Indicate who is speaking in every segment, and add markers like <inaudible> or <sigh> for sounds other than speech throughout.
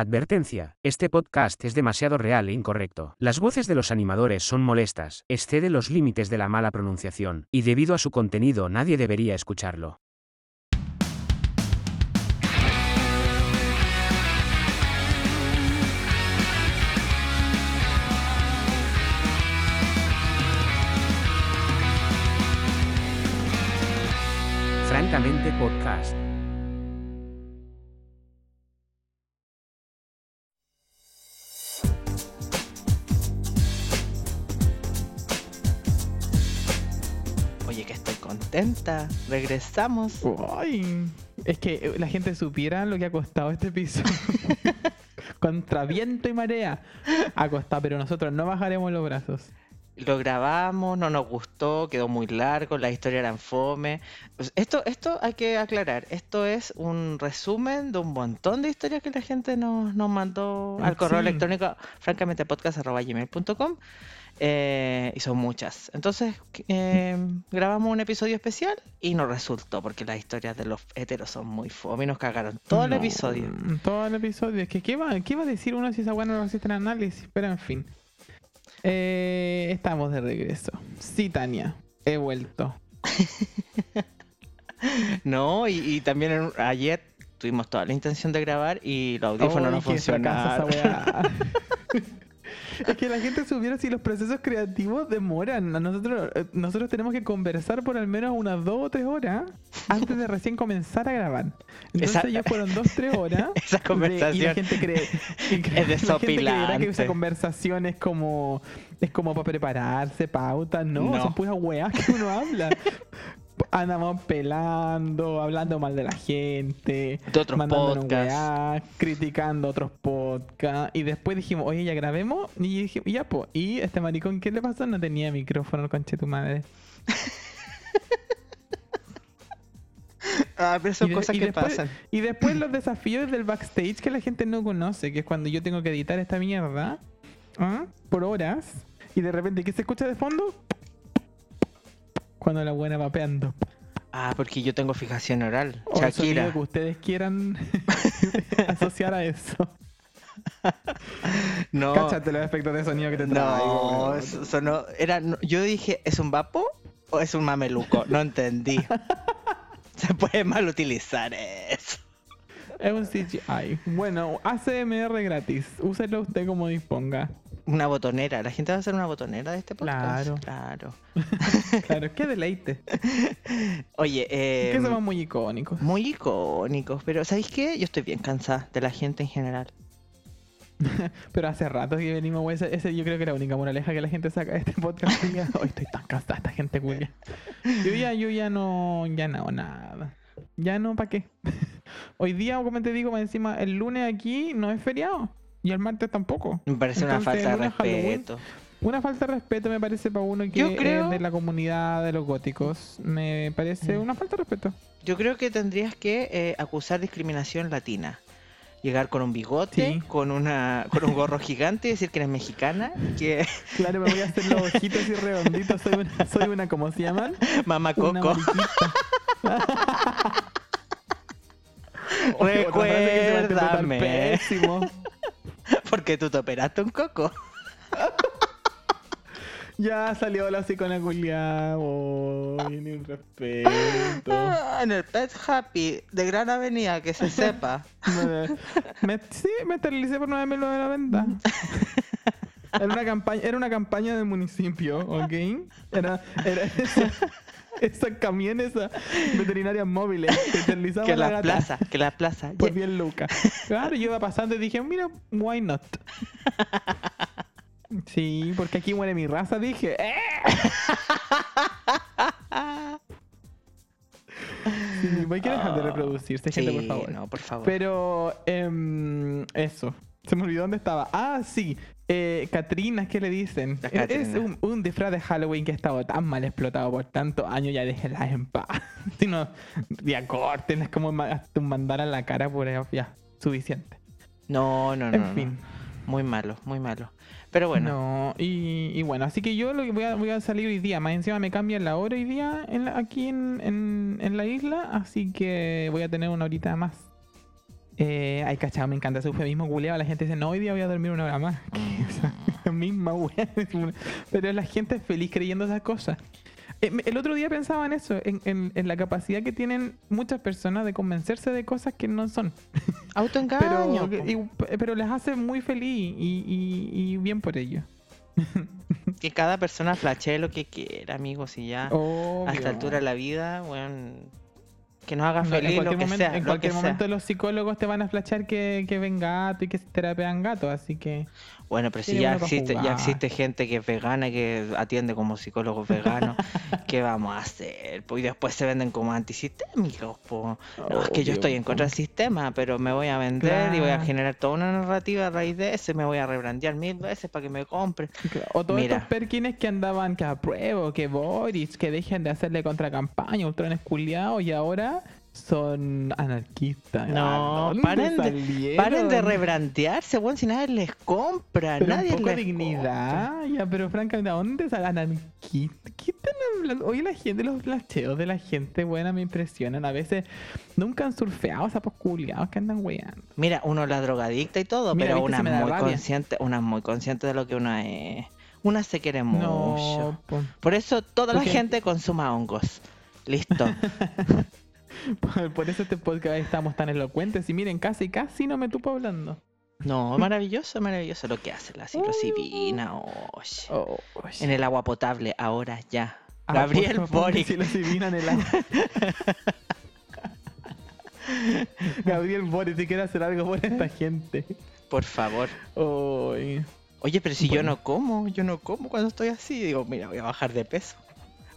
Speaker 1: Advertencia, este podcast es demasiado real e incorrecto. Las voces de los animadores son molestas, excede los límites de la mala pronunciación, y debido a su contenido nadie debería escucharlo. Francamente Podcast.
Speaker 2: Contenta. Regresamos.
Speaker 3: Ay, es que la gente supiera lo que ha costado este piso. <laughs> Contra viento y marea. Ha costado, pero nosotros no bajaremos los brazos.
Speaker 2: Lo grabamos, no nos gustó, quedó muy largo, la historia era en fome. Esto, esto hay que aclarar. Esto es un resumen de un montón de historias que la gente nos, nos mandó al correo
Speaker 3: Sí.
Speaker 2: electrónico, francamente, podcast.gmail.com. Eh, y son muchas. Entonces, eh, <laughs> grabamos un episodio especial y nos resultó, porque las historias de los heteros son muy fome nos cagaron todo el
Speaker 3: No,
Speaker 2: episodio.
Speaker 3: Todo el episodio. Es que, ¿qué va, qué va a decir uno si esa buena no resiste el análisis? Pero en fin. Eh, estamos de regreso. Sí, Tania. He vuelto. <laughs>
Speaker 2: No, y, y también en- ayer tuvimos toda la intención de grabar y los audífonos no
Speaker 3: qué fracaso
Speaker 2: funcionaron. <laughs>
Speaker 3: es que la gente supiera si los procesos creativos demoran. Nosotros, eh, nosotros tenemos que conversar por al menos unas dos o tres horas antes de recién comenzar a grabar. Entonces
Speaker 2: Esa-
Speaker 3: ya fueron dos, tres horas. <laughs>
Speaker 2: Esa
Speaker 3: de- y la
Speaker 2: conversación
Speaker 3: gente cree, y cree-
Speaker 2: es
Speaker 3: la gente creerá que esa conversación es como es como para prepararse, pauta, no,
Speaker 2: No.
Speaker 3: son puras weas que uno habla. Andamos pelando, hablando mal de la gente,
Speaker 2: De otros podcasts.
Speaker 3: criticando otros podcasts. Y después dijimos, oye, ya grabemos. Y y ya, po. Y este maricón, ¿qué le pasó? No tenía micrófono, conche tu madre. <laughs>
Speaker 2: Ah, pero son
Speaker 3: Y
Speaker 2: cosas que
Speaker 3: después-
Speaker 2: pasan.
Speaker 3: Y después los desafíos del backstage que la gente no conoce, que es cuando yo tengo que editar esta mierda ¿ah? por horas y de repente, ¿qué se escucha de fondo? Cuando la buena vapeando.
Speaker 2: Ah, porque yo tengo fijación oral.
Speaker 3: O el
Speaker 2: Shakira.
Speaker 3: que ustedes quieran <laughs> asociar a eso.
Speaker 2: No,
Speaker 3: Cáchate los efectos de sonido que te
Speaker 2: no, eso- sonó- era, no, yo dije, ¿es un vapo o es un mameluco? No entendí. <laughs> Se puede mal utilizar eso.
Speaker 3: Es un CGI. Bueno, ACMR gratis. Úselo usted como disponga.
Speaker 2: Una botonera. La gente va a hacer una botonera de este podcast.
Speaker 3: Claro.
Speaker 2: Claro. <laughs>
Speaker 3: Claro, qué deleite. <laughs>
Speaker 2: Oye, eh,
Speaker 3: que somos muy icónicos.
Speaker 2: muy icónicos, pero ¿sabéis qué? Yo estoy bien cansada de la gente en general. <laughs>
Speaker 3: Pero hace rato que venimos, güey. Ese, ese yo creo que es la única moraleja que la gente saca de este podcast. Hoy estoy tan cansada de esta gente, culia. Yo ya, yo ya no, ya no, nada. Ya no, ¿para qué? Hoy día, como te digo, encima, el lunes aquí no es feriado. Y el martes tampoco.
Speaker 2: Me parece una falta de
Speaker 3: Halloween,
Speaker 2: respeto.
Speaker 3: Una falta de respeto me parece para uno que
Speaker 2: creo-
Speaker 3: es de la comunidad de los góticos. Me parece
Speaker 2: Mm.
Speaker 3: una falta de respeto.
Speaker 2: Yo creo que tendrías que eh, acusar discriminación latina. Llegar con un bigote,
Speaker 3: Sí.
Speaker 2: con una con un gorro gigante y decir que eres mexicana, que
Speaker 3: Claro, me voy a hacer los ojitos así redonditos. Soy una, soy una ¿cómo se llaman?
Speaker 2: mamá coco.
Speaker 3: mariquita. <laughs> Oye, otra frase que se va a interpretar
Speaker 2: Recuérdame. <laughs> Porque tú te operaste un coco. <laughs>
Speaker 3: Ya salió la psicona culiada. Ni un respeto.
Speaker 2: Ah, en el Pet Happy de Gran Avenida, que se sepa. <laughs>
Speaker 3: Me, sí, me esterilicé por no haberme lo de la venta. Era una campaña, era una campaña del municipio, ¿ok? Era, era esa, esas camiones esas veterinarias móviles que esterilizaban
Speaker 2: que
Speaker 3: la
Speaker 2: la
Speaker 3: gata
Speaker 2: plaza, que la plaza. Ye-
Speaker 3: 10 lucas. Claro, yo iba pasando y dije, mira, why not? <laughs> Sí, porque aquí muere mi raza, dije. ¡Eh! Sí, que dejar de reproducirse, gente, por
Speaker 2: Sí,
Speaker 3: favor.
Speaker 2: no, por favor.
Speaker 3: Pero, em, eso. Se me olvidó dónde estaba. Ah, sí. Eh, Catrinas, ¿qué le dicen? Es, un, un disfraz de Halloween que ha estado tan mal explotado por tantos años, ya déjenlas en paz. <laughs> si no, ya corten, es como hasta un mandar a la cara por ahí, ya, suficiente.
Speaker 2: No, no, no.
Speaker 3: en
Speaker 2: no.
Speaker 3: fin.
Speaker 2: Muy malo, muy malo. Pero bueno,
Speaker 3: No, y, y bueno, así que yo lo que voy a, voy a salir hoy día. Más encima me cambian la hora hoy día en la- aquí en, en, en la isla, así que voy a tener una horita más. Eh, ay, cachado, me encanta ese eufemismo culeado. La gente dice, no, hoy día voy a dormir una hora más. <laughs> <laughs> la misma wea. <laughs> Pero la gente es feliz creyendo esas cosas. Eh, el otro día pensaba en eso, en, en- en la capacidad que tienen muchas personas de convencerse de cosas que no son.
Speaker 2: Autoengaño.
Speaker 3: Pero, y- pero les hace muy feliz y, y- y bien por ello.
Speaker 2: Que cada persona flashee lo que quiera, amigos, y ya.
Speaker 3: Obvio.
Speaker 2: A esta altura de la vida, bueno, que nos haga feliz
Speaker 3: en
Speaker 2: lo
Speaker 3: cualquier
Speaker 2: que
Speaker 3: momento,
Speaker 2: sea.
Speaker 3: en
Speaker 2: lo
Speaker 3: cualquier
Speaker 2: que sea.
Speaker 3: momento los psicólogos te van a flashar que, que ven gato y que se terapean gato, así que...
Speaker 2: Bueno, pero si ya existe, ya existe gente que es vegana, que atiende como psicólogos veganos, <laughs> ¿qué vamos a hacer? Pues, y después se venden como antisistémicos. po. No, es que yo estoy en
Speaker 3: po.
Speaker 2: contra del sistema, pero me voy a vender y voy a generar toda una narrativa a raíz de eso, y me voy a rebrandear mil veces para que me compren.
Speaker 3: O todos
Speaker 2: Mira.
Speaker 3: estos perkines que andaban que apruebo, que Boris, que dejen de hacerle contracampaña, ultrones culiados y ahora son anarquistas.
Speaker 2: No,
Speaker 3: ¿A dónde
Speaker 2: paren de-? Paren de rebrandearse, weón, si nadie les compra,
Speaker 3: Pero
Speaker 2: nadie
Speaker 3: un poco
Speaker 2: les compra.
Speaker 3: dignidad, ya, pero francamente, ¿a dónde salen anarquistas? ¿Qué están hablando? Oye, la gente, los flasheos de la gente buena me impresionan. A veces nunca han surfeado sapos culiados que andan weando.
Speaker 2: Mira, uno la drogadicta y todo,
Speaker 3: Mira,
Speaker 2: pero una muy
Speaker 3: rabia.
Speaker 2: consciente, una es muy consciente de lo que una es. Una se quiere mucho.
Speaker 3: No, po.
Speaker 2: Por eso toda la gente consuma hongos. Listo. <laughs> <laughs>
Speaker 3: Por, eso este podcast estamos tan elocuentes. Y miren, casi, casi no me tupo hablando.
Speaker 2: No, <laughs> maravilloso, maravilloso lo que hace la psilocibina. oye.
Speaker 3: Oh,
Speaker 2: En el agua potable, ahora ya.
Speaker 3: Ah,
Speaker 2: Gabriel
Speaker 3: por favor,
Speaker 2: Boric.
Speaker 3: Si lo adivinan el agua. <laughs> Gabriel Boric, si quiere hacer algo por esta gente.
Speaker 2: Por favor. Oye, pero si yo no como, yo no como cuando estoy así. Digo, mira, voy a bajar de peso.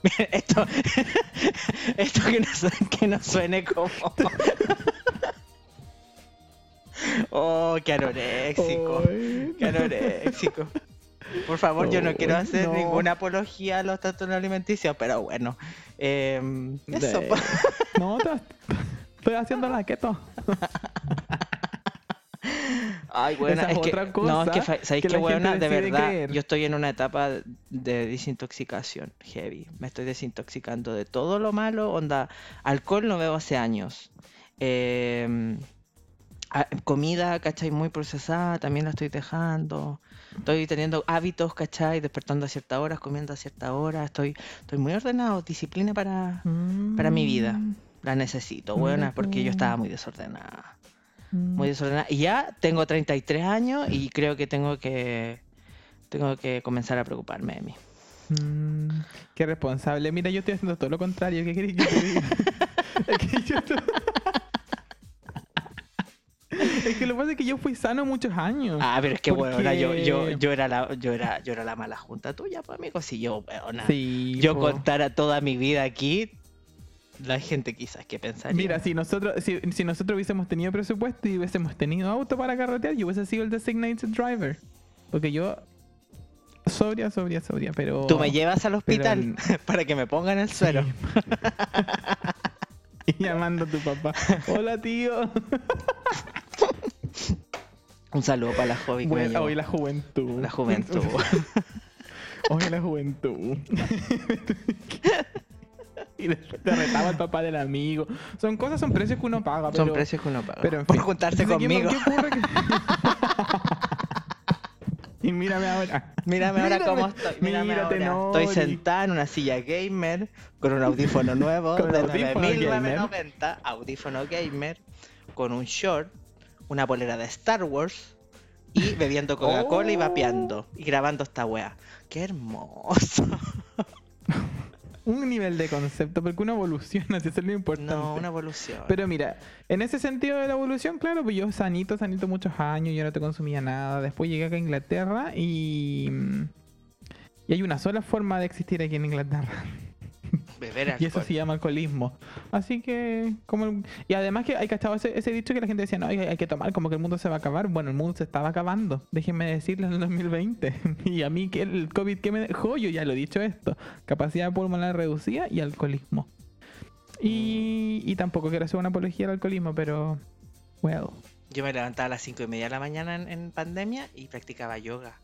Speaker 2: Mira, esto, <laughs> esto que, no, su- que no suene como. <laughs> Oh, qué anoréxico. Qué anoréxico. Por favor, yo no quiero hacer
Speaker 3: no.
Speaker 2: ninguna apología a los trastornos alimenticios, pero bueno. em, eso,
Speaker 3: De-
Speaker 2: po. <laughs>
Speaker 3: No, estoy haciendo la keto.
Speaker 2: Ay, bueno, <laughs>
Speaker 3: Esa
Speaker 2: es
Speaker 3: es
Speaker 2: que, no, es que, ¿sabéis
Speaker 3: que
Speaker 2: buena? De verdad,
Speaker 3: creer.
Speaker 2: yo estoy en una etapa de desintoxicación heavy. Me estoy desintoxicando de todo lo malo. Onda, alcohol no bebo hace años. Em, comida, ¿cachai? Muy procesada, también la estoy dejando. Estoy teniendo hábitos, ¿cachai? Despertando a ciertas horas, comiendo a ciertas horas. Estoy, estoy muy ordenado, disciplina para... Para mi vida. La necesito, buena, porque yo estaba muy desordenada
Speaker 3: Mm.
Speaker 2: Muy desordenada. Y ya tengo 33 años y creo que tengo que tengo que comenzar a preocuparme de mí.
Speaker 3: Mm, qué responsable. Mira, yo estoy haciendo todo lo contrario. ¿Qué queréis que te diga? <laughs> es que yo estoy- <laughs> Es que lo que pasa es que yo fui sano muchos años.
Speaker 2: Ah, pero es que
Speaker 3: Porque-
Speaker 2: bueno, yo, yo, yo era la, yo era, yo era la mala junta tuya, pues amigo. Si yo,
Speaker 3: sí.
Speaker 2: yo
Speaker 3: po.
Speaker 2: contara toda mi vida aquí, la gente quizás que pensaría.
Speaker 3: Mira, si nosotros, si, si nosotros hubiésemos tenido presupuesto y hubiésemos tenido auto para carretear, yo hubiese sido el designated driver. Porque yo. Sobria, sobria, sobria, pero.
Speaker 2: Tú me llevas al hospital
Speaker 3: pero- <laughs>
Speaker 2: para que me pongan el suero. <laughs>
Speaker 3: y llamando a tu papá. Hola, tío. <laughs>
Speaker 2: Un saludo para la joven
Speaker 3: Bueno, hoy la juventud.
Speaker 2: La juventud.
Speaker 3: Hoy la juventud. Y después te retaba el papá del amigo. Son cosas, son precios que uno paga.
Speaker 2: Son
Speaker 3: pero-
Speaker 2: precios que uno paga.
Speaker 3: Pero en
Speaker 2: por juntarse
Speaker 3: Entonces, ¿qué-
Speaker 2: conmigo.
Speaker 3: qué ocurre que- <laughs> <laughs> y mírame ahora.
Speaker 2: Mírame ahora cómo estoy. Mírame
Speaker 3: mírate,
Speaker 2: ahora. Estoy sentada en una silla gamer con un audífono nuevo <laughs> de
Speaker 3: audífono
Speaker 2: 9990, audífono gamer, con un short, una polera de Star Wars y bebiendo Coca-Cola y
Speaker 3: Oh.
Speaker 2: vapeando y grabando esta wea. ¡Qué hermoso!
Speaker 3: Un nivel de concepto, porque uno evoluciona, <laughs> eso es lo importante.
Speaker 2: No, una evolución.
Speaker 3: Pero mira, en ese sentido de la evolución, claro, pues yo sanito, sanito muchos años, yo no te consumía nada. Después llegué acá a Inglaterra y. Y hay una sola forma de existir aquí en Inglaterra. <laughs>
Speaker 2: Beber
Speaker 3: Y eso
Speaker 2: alcohol.
Speaker 3: se llama alcoholismo. Así que, como el- Y además que hay cachado ese, ese dicho que la gente decía, no, hay, hay que tomar como que el mundo se va a acabar. Bueno, el mundo se estaba acabando. Déjenme decirles en el 2020. <laughs> y a mí que el COVID que me dejó, yo ya lo he dicho esto. Capacidad pulmonar reducida y alcoholismo. Y, y tampoco quiero hacer una apología al alcoholismo, pero... Well.
Speaker 2: Yo me levantaba a las 5 y media de la mañana en, en pandemia y practicaba yoga.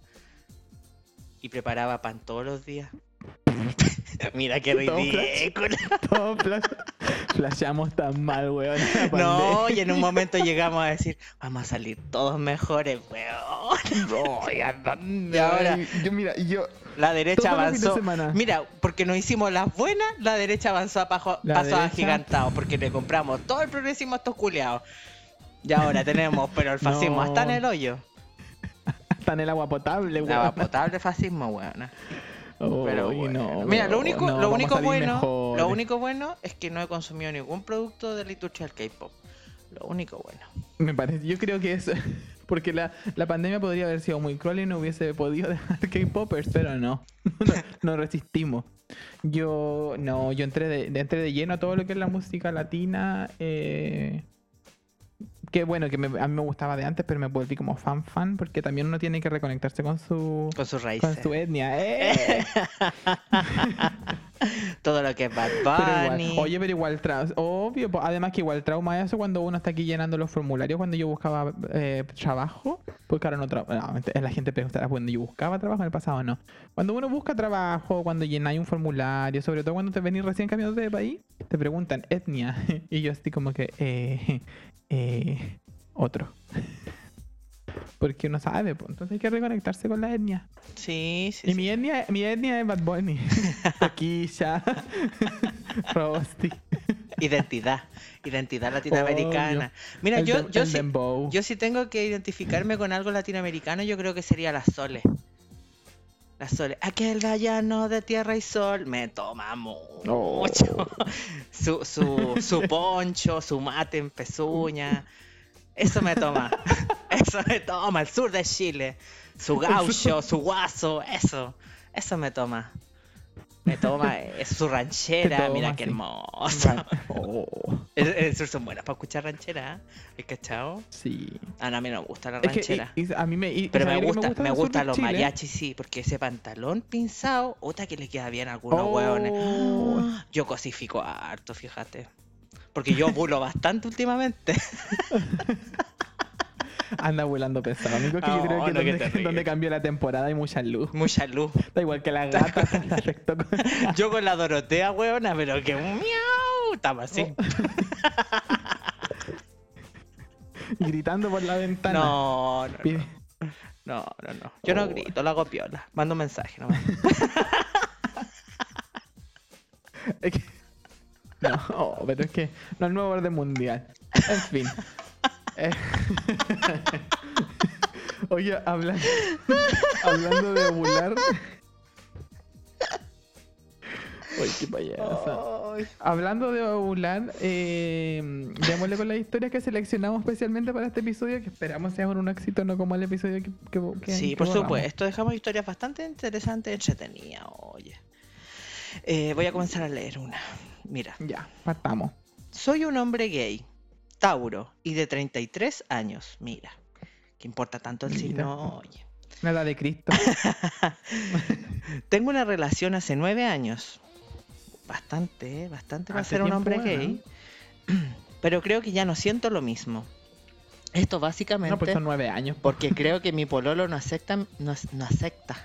Speaker 2: Y preparaba pan todos los días. <laughs> <laughs> Mira qué ridículo.
Speaker 3: Todo flash, <laughs> Flashamos tan mal, weón.
Speaker 2: No, y en un momento <laughs> llegamos a decir, vamos a salir todos mejores, weón.
Speaker 3: No,
Speaker 2: Y ahora-
Speaker 3: yo mira, yo
Speaker 2: La derecha
Speaker 3: Todos
Speaker 2: avanzó. Mira, porque nos hicimos las buenas, la derecha avanzó a pasos
Speaker 3: derecha-
Speaker 2: agigantados, porque le compramos todo el progresismo a estos culiados. Y ahora tenemos, pero el fascismo
Speaker 3: No.
Speaker 2: hasta en el hoyo.
Speaker 3: está en el agua potable, weón.
Speaker 2: La potable fascismo, weón. Pero bueno.
Speaker 3: no,
Speaker 2: Mira, lo único,
Speaker 3: no,
Speaker 2: lo único bueno, lo único bueno es que no he consumido ningún producto de la industria del K-pop. Lo único bueno.
Speaker 3: Me parece, yo creo que es <laughs> porque la, la pandemia podría haber sido muy cruel y no hubiese podido <laughs> dejar K-popers, pero no, <laughs> no, no resistimos. Yo no, yo entré de, de- entré de lleno a todo lo que es la música latina. Eh, que bueno, que me- a mí me gustaba de antes, pero me volví como fan fan porque también uno tiene que reconectarse con su
Speaker 2: Con sus
Speaker 3: con
Speaker 2: raíces.
Speaker 3: su etnia. ¡eh! <laughs>
Speaker 2: Todo lo que es Bad
Speaker 3: Pero igual,
Speaker 2: Bunny.
Speaker 3: oye, pero igual, tra- obvio, además que igual trauma eso cuando uno está aquí llenando los formularios cuando yo buscaba eh, trabajo, porque ahora no trabajo, la gente preguntará cuando yo buscaba trabajo en el pasado, no. Cuando uno busca trabajo, cuando llenáis un formulario, sobre todo cuando te venís recién cambiándote de país, te preguntan etnia, <laughs> y yo así como que, eh, eh, otro. <laughs> Porque uno sabe, pues, entonces hay que reconectarse con la etnia.
Speaker 2: Sí, sí,
Speaker 3: Y
Speaker 2: sí.
Speaker 3: mi etnia, mi etnia es Bad Bunny, <laughs> Toquilla, <laughs> Rosti.
Speaker 2: Identidad. Identidad latinoamericana. Mira,
Speaker 3: El
Speaker 2: yo,
Speaker 3: dem-
Speaker 2: yo, sí, yo sí tengo que identificarme con algo latinoamericano, yo creo que sería la Sole. La Sole. Aquel gallano de tierra y sol me toma mucho.
Speaker 3: Oh. <laughs>
Speaker 2: Su, su, su poncho, su mate en pezuña. Eso me toma. <laughs> Eso me toma. El sur de Chile. Su <laughs> gaucho, su guaso. Eso. Eso me toma. Me toma. Es su ranchera. Mira qué
Speaker 3: sí.
Speaker 2: hermoso.
Speaker 3: Oh, <laughs>
Speaker 2: el sur son buenas para escuchar ranchera. ¿El cachao?
Speaker 3: sí.
Speaker 2: Ah, no, a mí no me gusta la
Speaker 3: Es que
Speaker 2: ranchera.
Speaker 3: a mí me,
Speaker 2: Pero
Speaker 3: ¿sabes
Speaker 2: me gusta, me
Speaker 3: de
Speaker 2: los mariachis, sí, porque ese pantalón pinzado, otra que le queda bien a algunos
Speaker 3: Oh.
Speaker 2: hueones. Yo cosifico harto, fíjate. Porque yo bulo bastante últimamente. <laughs>
Speaker 3: Anda volando pesado. Amigo, que yo creo que
Speaker 2: no,
Speaker 3: donde, cambió la temporada hay mucha luz.
Speaker 2: Mucha luz.
Speaker 3: Da igual que la gata <laughs>
Speaker 2: Yo con la Dorotea, hueona, pero que un miau. Estaba así.
Speaker 3: Oh. <laughs> gritando por la ventana.
Speaker 2: No, no,
Speaker 3: Pide-
Speaker 2: no, no, no. Yo no
Speaker 3: Oh.
Speaker 2: grito, lo hago piola. Mando un mensaje nomás. <laughs>
Speaker 3: Es que- No, pero es que no es nuevo orden mundial. En fin. Eh, <laughs> Oye, habla- hablando de ovular. Uy, qué payasa.
Speaker 2: Ay.
Speaker 3: Hablando de ovular, eh, démosle con las historias que seleccionamos especialmente para este episodio, que esperamos sea un éxito, no como el episodio que, que, que-
Speaker 2: Sí,
Speaker 3: que
Speaker 2: por
Speaker 3: borramos.
Speaker 2: supuesto. Dejamos historias bastante interesantes, entretenidas, oye. Eh, voy a comenzar a leer una. Mira,
Speaker 3: Ya, partamos.
Speaker 2: soy un hombre gay, Tauro, y de 33 años. Mira, ¿qué importa tanto el
Speaker 3: Mira.
Speaker 2: signo? Oye.
Speaker 3: La edad de Cristo. <laughs>
Speaker 2: Tengo una relación hace nueve años. Bastante, ¿eh? bastante para ser un hombre
Speaker 3: bueno.
Speaker 2: gay. <clears throat> Pero creo que ya no siento lo mismo. Esto básicamente
Speaker 3: No, pues son nueve años. po.
Speaker 2: porque creo que mi pololo no acepta, no, no acepta,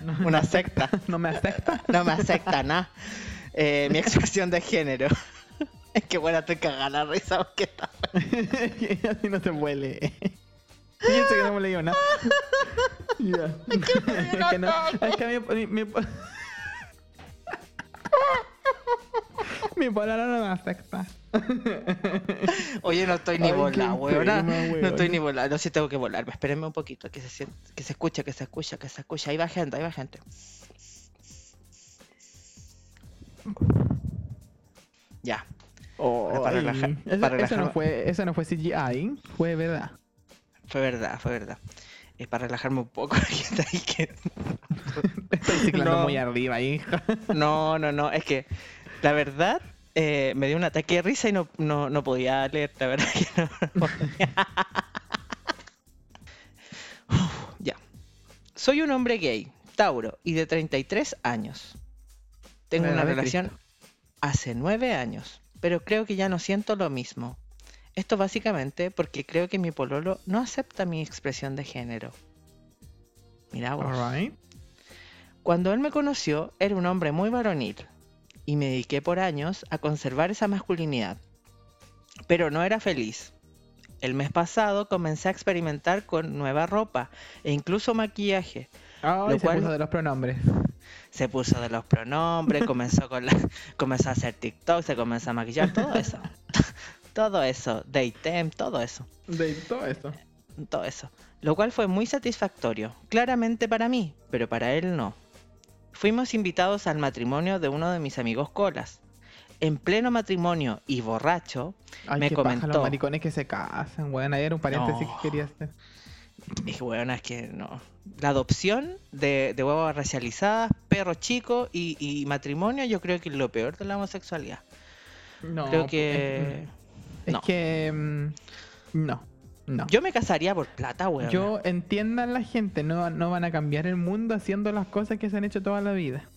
Speaker 2: no- una secta,
Speaker 3: ¿No me acepta?
Speaker 2: no me acepta nada. Eh, mi expresión de género. <laughs> Es que bueno, estoy cagada la risa porque está. <laughs>
Speaker 3: Así no se huele. Fíjense que no hemos leído nada. <laughs> Ya. Es que no. Es que mi. mi, mi... Mi pololo no me afecta.
Speaker 2: Oye, no estoy ni volada, weona. No estoy ni volada. No sé, tengo que volarme. Espérenme un poquito, que se, sien- que se escuche, que se escuche, que se escuche. Ahí va gente, ahí va gente. Ya.
Speaker 3: Oh,
Speaker 2: para relajar- para
Speaker 3: no fue, eso no fue CGI, fue verdad.
Speaker 2: Fue verdad, fue verdad. Es para relajarme un poco. <laughs> ahí que- <laughs>
Speaker 3: Estoy ciclando
Speaker 2: No.
Speaker 3: muy arriba, hija. <laughs>
Speaker 2: No, no, no. Es que la verdad eh, me dio un ataque de risa y no, no, no podía leer. La verdad que no. Uf, ya. Soy un hombre gay, Tauro, y de 33 años. Tengo una relación
Speaker 3: Cristo.
Speaker 2: hace 9 años, pero creo que ya no siento lo mismo. Esto básicamente porque creo que mi pololo no acepta mi expresión de género. Mira vos. Cuando él me conoció, era un hombre muy varonil. y me dediqué por años a conservar esa masculinidad. Pero no era feliz. El mes pasado comencé a experimentar con nueva ropa e incluso maquillaje.
Speaker 3: Ay,
Speaker 2: Lo
Speaker 3: se
Speaker 2: cual-
Speaker 3: de los pronombres.
Speaker 2: Se puso de los pronombres, <laughs> comenzó con la, comenzó a hacer TikTok, se comenzó a maquillar, todo eso. <laughs> todo eso, Daytem, todo eso.
Speaker 3: De todo eso.
Speaker 2: todo eso. Lo cual fue muy satisfactorio, claramente para mí, pero para él no. Fuimos invitados al matrimonio de uno de mis amigos colas. En pleno matrimonio y borracho,
Speaker 3: Ay,
Speaker 2: Me
Speaker 3: qué paja
Speaker 2: comentó.
Speaker 3: los maricones que se casan, weón. Era un paréntesis
Speaker 2: No.
Speaker 3: que quería hacer.
Speaker 2: y bueno, es que no. La adopción de, de huevas racializadas, perro chico y, y matrimonio, yo creo que es lo peor de la homosexualidad.
Speaker 3: No,
Speaker 2: creo que.
Speaker 3: Es
Speaker 2: no.
Speaker 3: que. mm, No. No.
Speaker 2: Yo me casaría por plata, weón.
Speaker 3: Yo entiendan la gente, no, no van a cambiar el mundo haciendo las cosas que se han hecho toda la vida.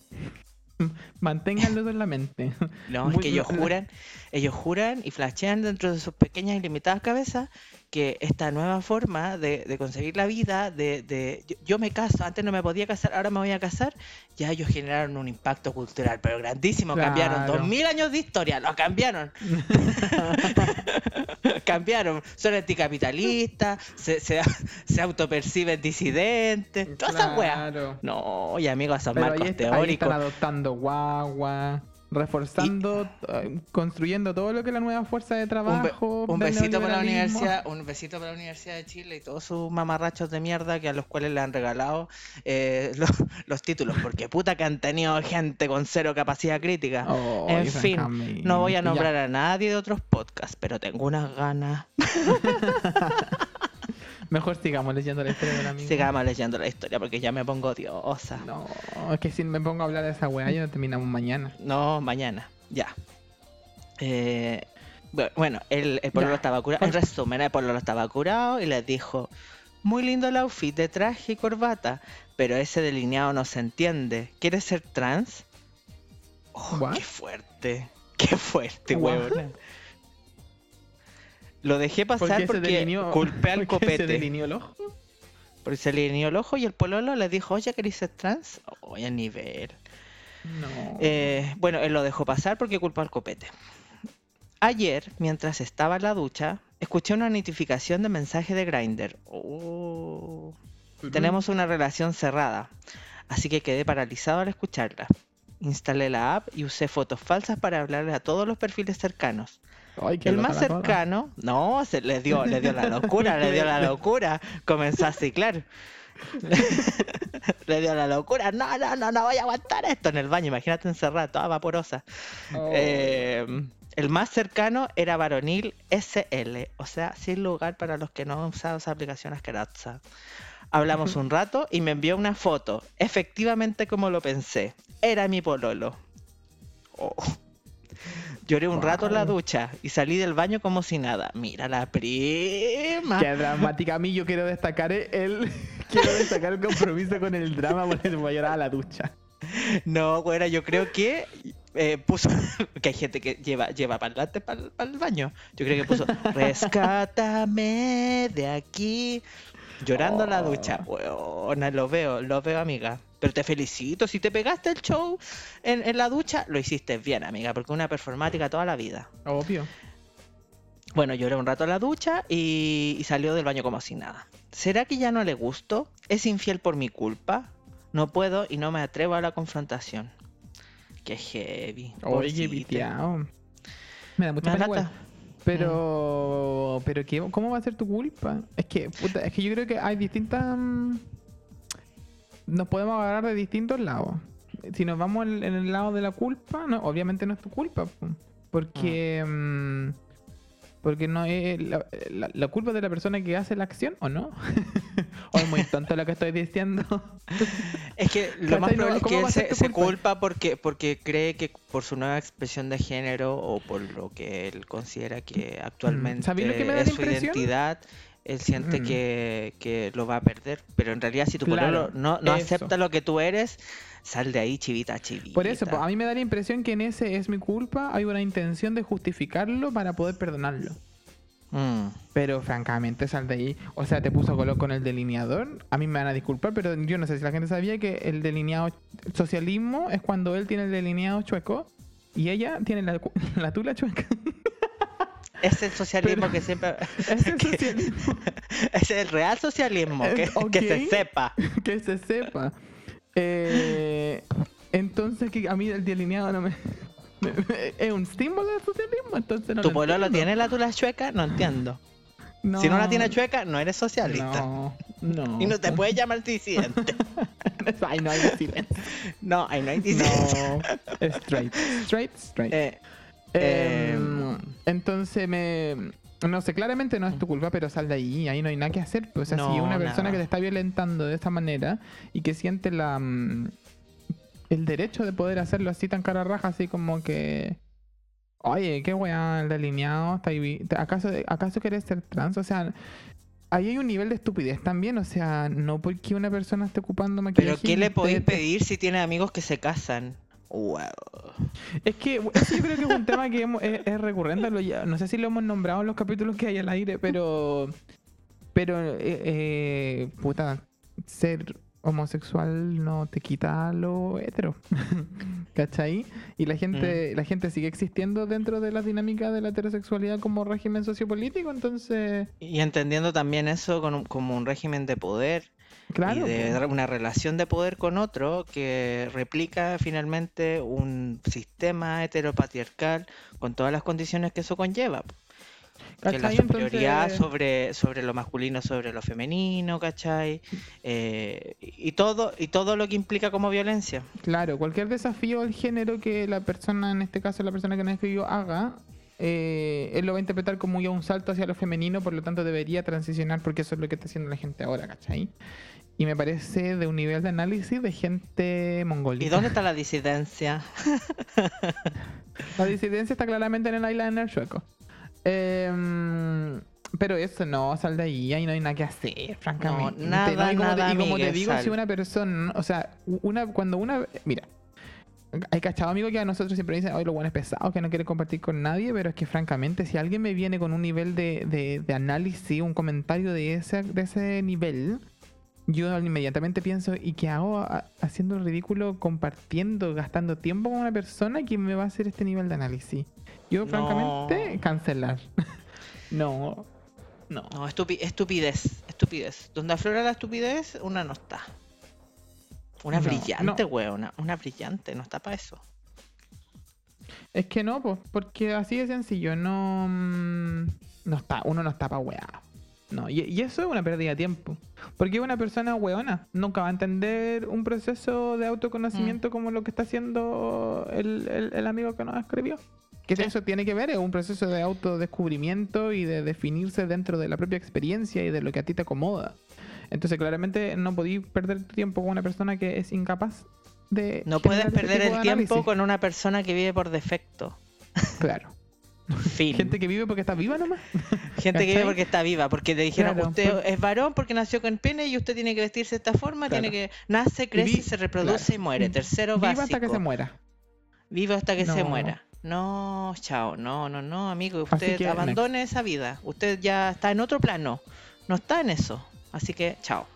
Speaker 3: <laughs> Manténganlo <laughs> en la mente.
Speaker 2: No, es que ellos juran, ellos juran y flashean dentro de sus pequeñas y limitadas cabezas que esta nueva forma de, de concebir la vida, de, de yo, yo me caso, antes no me podía casar, ahora me voy a casar, ya ellos generaron un impacto cultural, pero grandísimo, cambiaron dos mil años de historia, lo cambiaron, <laughs> cambiaron, son anticapitalistas, se, se, se autoperciben disidentes, toda esa wea.
Speaker 3: Claro.
Speaker 2: No, y amigos, son
Speaker 3: Pero
Speaker 2: marcos
Speaker 3: ahí
Speaker 2: teóricos.
Speaker 3: están adoptando guagua, reforzando, eh, construyendo todo lo que es la nueva fuerza de
Speaker 2: Un, be-
Speaker 3: trabajo.
Speaker 2: un besito para la universidad, un besito para la Universidad de Chile y todos sus mamarrachos de mierda que a los cuales le han regalado eh, <laughs> los, los títulos, porque puta que han tenido gente con cero capacidad crítica.
Speaker 3: Oh,
Speaker 2: en fin, no voy a
Speaker 3: ya.
Speaker 2: nombrar a nadie de otros podcasts, pero tengo unas ganas. <laughs>
Speaker 3: Mejor sigamos leyendo la historia del amigo.
Speaker 2: Sigamos leyendo la historia porque ya me pongo odiosa.
Speaker 3: No, es que si me pongo a hablar de esa weá, ya no terminamos mañana.
Speaker 2: No, mañana, ya. Eh, bu- bueno, el, el pololo estaba curado. En resumen, el pololo estaba curado y les dijo: Muy lindo el outfit de traje y corbata, pero ese delineado no se entiende. ¿Quieres ser trans? Oh,
Speaker 3: What?
Speaker 2: ¡Qué fuerte! ¡Qué fuerte, huevona! Lo dejé
Speaker 3: ¿Por
Speaker 2: pasar
Speaker 3: se
Speaker 2: porque
Speaker 3: delineó-
Speaker 2: culpé al
Speaker 3: por qué se
Speaker 2: copete.
Speaker 3: delineó el ojo?
Speaker 2: Porque se delineó el ojo y el pololo le dijo: Oye, ¿querés ser trans? Oye, a nivel.
Speaker 3: No.
Speaker 2: Eh, bueno, él lo dejó pasar porque culpó al copete. Ayer, mientras estaba en la ducha, escuché una notificación de mensaje de Grindr. Oh, tenemos una relación cerrada, así que quedé paralizado al escucharla. Instalé la app y usé fotos falsas para hablarle a todos los perfiles cercanos.
Speaker 3: Ay,
Speaker 2: El más cercano, no, se le dio, le dio la locura, le dio la <laughs> locura. Comenzó a ciclar. <laughs> le dio la locura. No, no, no, no voy a aguantar esto en el baño. Imagínate encerrada, toda vaporosa.
Speaker 3: Oh.
Speaker 2: Eh, el más cercano era varonil SL, o sea, sin lugar para los que no han usado esa aplicación asquerosa. Hablamos <laughs> un rato y me envió una foto, efectivamente como lo pensé. Era mi pololo. Oh. Lloré un rato en la ducha y salí del baño como si nada. Mira la prima.
Speaker 3: Qué dramática. A mí yo quiero destacar el... <laughs> quiero destacar el compromiso con el drama porque me voy a llorar a la ducha.
Speaker 2: No, güera, yo creo que eh, puso. <laughs> que hay gente que lleva, lleva parlantes para el baño. Yo creo que puso. <laughs> Rescátame de aquí. Llorando en la ducha. Weona, lo veo, lo veo, amiga. Pero te felicito. Si te pegaste el show en, en la ducha, lo hiciste bien, amiga. Porque una performática toda la vida.
Speaker 3: Obvio.
Speaker 2: Bueno, lloré un rato en la ducha y, y salió del baño como si nada. ¿Será que ya no le gusto? ¿Es infiel por mi culpa? No puedo y no me atrevo a la confrontación. Qué heavy.
Speaker 3: Oye, piteado. Me da mucha
Speaker 2: Me
Speaker 3: pena igual. Pero, pero ¿qué, ¿cómo va a ser tu culpa? Es que, puta, es que yo creo que hay distintas. Mm, Nos podemos agarrar de distintos lados. Si nos vamos en, en el lado de la culpa, no, obviamente no es tu culpa. po. Porque. mm, porque no es la, la- la culpa de la persona que hace la acción, ¿o no? <laughs> o es muy tonto lo que estoy diciendo. <laughs>
Speaker 2: Es que lo más probable es
Speaker 3: ¿cómo
Speaker 2: que él se,
Speaker 3: culpa?
Speaker 2: porque, porque cree que por su nueva expresión de género o por lo que él considera que actualmente
Speaker 3: ¿Sabéis lo que me da
Speaker 2: es su
Speaker 3: impresión?
Speaker 2: identidad, él siente
Speaker 3: Mm.
Speaker 2: que, que lo va a perder. Pero en realidad, si tu
Speaker 3: Claro,
Speaker 2: no, no acepta lo que tú eres, sal de ahí, chivita, chivita.
Speaker 3: Por eso, a mí me da la impresión que en ese es mi culpa, hay una intención de justificarlo para poder perdonarlo.
Speaker 2: Mm.
Speaker 3: Pero francamente, sal de ahí. O sea, te puso color con el delineador. A mí me van a disculpar, pero yo no sé si la gente sabía que el delineado socialismo es cuando él tiene el delineado chueco Y ella tiene la, <laughs> la tula chueca. <laughs>
Speaker 2: Es el socialismo
Speaker 3: Pero-
Speaker 2: que siempre. <laughs>
Speaker 3: Es el <laughs>
Speaker 2: que-
Speaker 3: socialismo. <laughs>
Speaker 2: es el real socialismo, que, que se sepa.
Speaker 3: que se sepa. Eh, entonces, que a mí el delineado no me, me- me- Es un símbolo del socialismo, entonces no
Speaker 2: ¿Tu
Speaker 3: lo
Speaker 2: pueblo lo tiene la tula chueca? No entiendo.
Speaker 3: No,
Speaker 2: Si no la tiene chueca, no eres socialista.
Speaker 3: No, no.
Speaker 2: Y no te puedes llamar disidente.
Speaker 3: Ay, no hay silencio.
Speaker 2: No, ahí no hay disidente.
Speaker 3: No. Straight. Straight, straight.
Speaker 2: Eh,
Speaker 3: Em,
Speaker 2: em,
Speaker 3: entonces me. No sé, claramente no es tu culpa, pero sal de ahí, ahí no hay nada que hacer. O sea, si una persona
Speaker 2: nada.
Speaker 3: que te está violentando de esta manera y que siente la mm, el derecho de poder hacerlo así tan cara raja, así como que. Oye, qué weá, el delineado, ¿acaso, ¿acaso querés ser trans? O sea, ahí hay un nivel de estupidez también, o sea, no porque una persona esté ocupando maquillaje.
Speaker 2: Pero ¿qué le podéis pedir si tiene amigos que se casan? Wow.
Speaker 3: Es que eso yo creo que es un tema que hemos- es, es recurrente. lo ya- no sé si lo hemos nombrado en los capítulos que hay al aire, pero. Pero, eh, eh, puta, ser homosexual no te quita lo hetero. <laughs> ¿Cachai? Y la gente, la gente sigue existiendo dentro de la dinámica de la heterosexualidad como régimen sociopolítico, entonces.
Speaker 2: Y entendiendo también eso como un régimen de poder
Speaker 3: Claro.
Speaker 2: y de una relación de poder con otro que replica finalmente un sistema heteropatriarcal con todas las condiciones que eso conlleva. Que la superioridad
Speaker 3: Entonces-
Speaker 2: sobre, sobre lo masculino, sobre lo femenino, ¿cachai? Eh, y, todo, y todo lo que implica como violencia.
Speaker 3: Claro, cualquier desafío al género que la persona, en este caso la persona que nos escribió, haga, eh, él lo va a interpretar como ya un salto hacia lo femenino, por lo tanto debería transicionar porque eso es lo que está haciendo la gente ahora, ¿cachai? Y me parece de un nivel de análisis de gente mongólica.
Speaker 2: ¿Y dónde está la disidencia? <laughs>
Speaker 3: La disidencia está claramente en el eyeliner sueco. Em, pero eso no, sal de ahí, ahí no hay nada que hacer, francamente.
Speaker 2: nada,
Speaker 3: y como,
Speaker 2: nada,
Speaker 3: te, y como te digo,
Speaker 2: sal.
Speaker 3: si una persona, o sea, una, cuando una, mira, hay cachado amigo que a nosotros siempre dicen, hoy lo bueno es pesado, que no quiere compartir con nadie, pero es que francamente, si alguien me viene con un nivel de, de, de análisis, un comentario de ese, de ese nivel, yo inmediatamente pienso, ¿y qué hago haciendo el ridículo, compartiendo, gastando tiempo con una persona que me va a hacer este nivel de análisis? Yo,
Speaker 2: No.
Speaker 3: francamente, cancelar. <laughs> no, no.
Speaker 2: No, estupi- estupidez, estupidez. Donde aflora la estupidez, una no está. Una
Speaker 3: No,
Speaker 2: brillante,
Speaker 3: no.
Speaker 2: weona. Una brillante, no está para eso.
Speaker 3: Es que no, pues, porque así de sencillo, no. mm, No está, uno no está para weá. No, y, y eso es una pérdida de tiempo. Porque una persona weona nunca va a entender un proceso de autoconocimiento como lo que está haciendo el, el- el amigo que nos escribió. Que
Speaker 2: Sí.
Speaker 3: eso tiene que ver, es un proceso de autodescubrimiento y de definirse dentro de la propia experiencia y de lo que a ti te acomoda. Entonces, claramente, no podéis perder tu tiempo con una persona que es incapaz de.
Speaker 2: No puedes
Speaker 3: ese
Speaker 2: perder el tiempo
Speaker 3: análisis.
Speaker 2: con una persona que vive por defecto.
Speaker 3: Claro. <laughs>
Speaker 2: Fin.
Speaker 3: Gente que vive porque está viva nomás. <laughs>
Speaker 2: Gente que vive porque está viva, porque le dijeron,
Speaker 3: Claro,
Speaker 2: usted
Speaker 3: por-
Speaker 2: es varón porque nació con pene y usted tiene que vestirse de esta forma, tiene que nace, crece,
Speaker 3: vi-
Speaker 2: se reproduce
Speaker 3: claro.
Speaker 2: y muere. Tercero
Speaker 3: Viva
Speaker 2: básico.
Speaker 3: hasta que se muera.
Speaker 2: Viva hasta que se muera. No, chao, no, no, no, amigo, usted
Speaker 3: que,
Speaker 2: abandone esa vida. Usted ya está en otro plano, no está en eso. Así que, chao.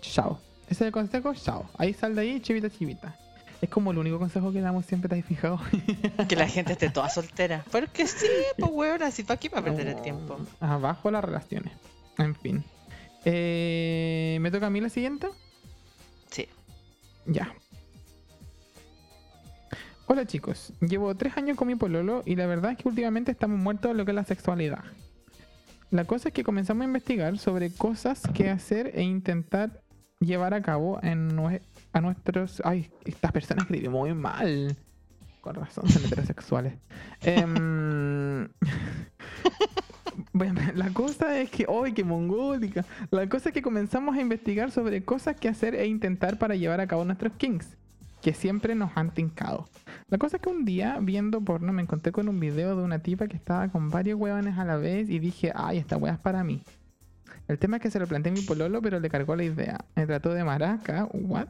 Speaker 3: Chao. Ese es el consejo, chao. Ahí sal de ahí, chivita, chivita. Es como el único consejo que damos siempre, ¿te has fijado? <laughs>
Speaker 2: Que la gente esté toda soltera. Porque sí, pues weón, así para qué va a perder el tiempo.
Speaker 3: Abajo las relaciones. En fin. Eh, ¿Me toca a mí la siguiente?
Speaker 2: Sí.
Speaker 3: Ya. Hola chicos, llevo tres años con mi pololo y la verdad es que últimamente estamos muertos de lo que es la sexualidad. La cosa es que comenzamos a investigar sobre cosas que hacer e intentar llevar a cabo en nue- a nuestros... Ay, estas personas escriben muy mal. Con razón son heterosexuales. <laughs> Em, <laughs> Bueno, la cosa es que, ¡ay, qué mongólica! La cosa es que comenzamos a investigar sobre cosas que hacer e intentar para llevar a cabo nuestros kings, que siempre nos han tincado. La cosa es que un día, viendo porno, me encontré con un video de una tipa que estaba con varios huevones a la vez y dije, ¡ay, esta hueá es para mí! El tema es que se lo planteé a mi pololo, pero le cargó la idea. Me trató de maraca, ¿what?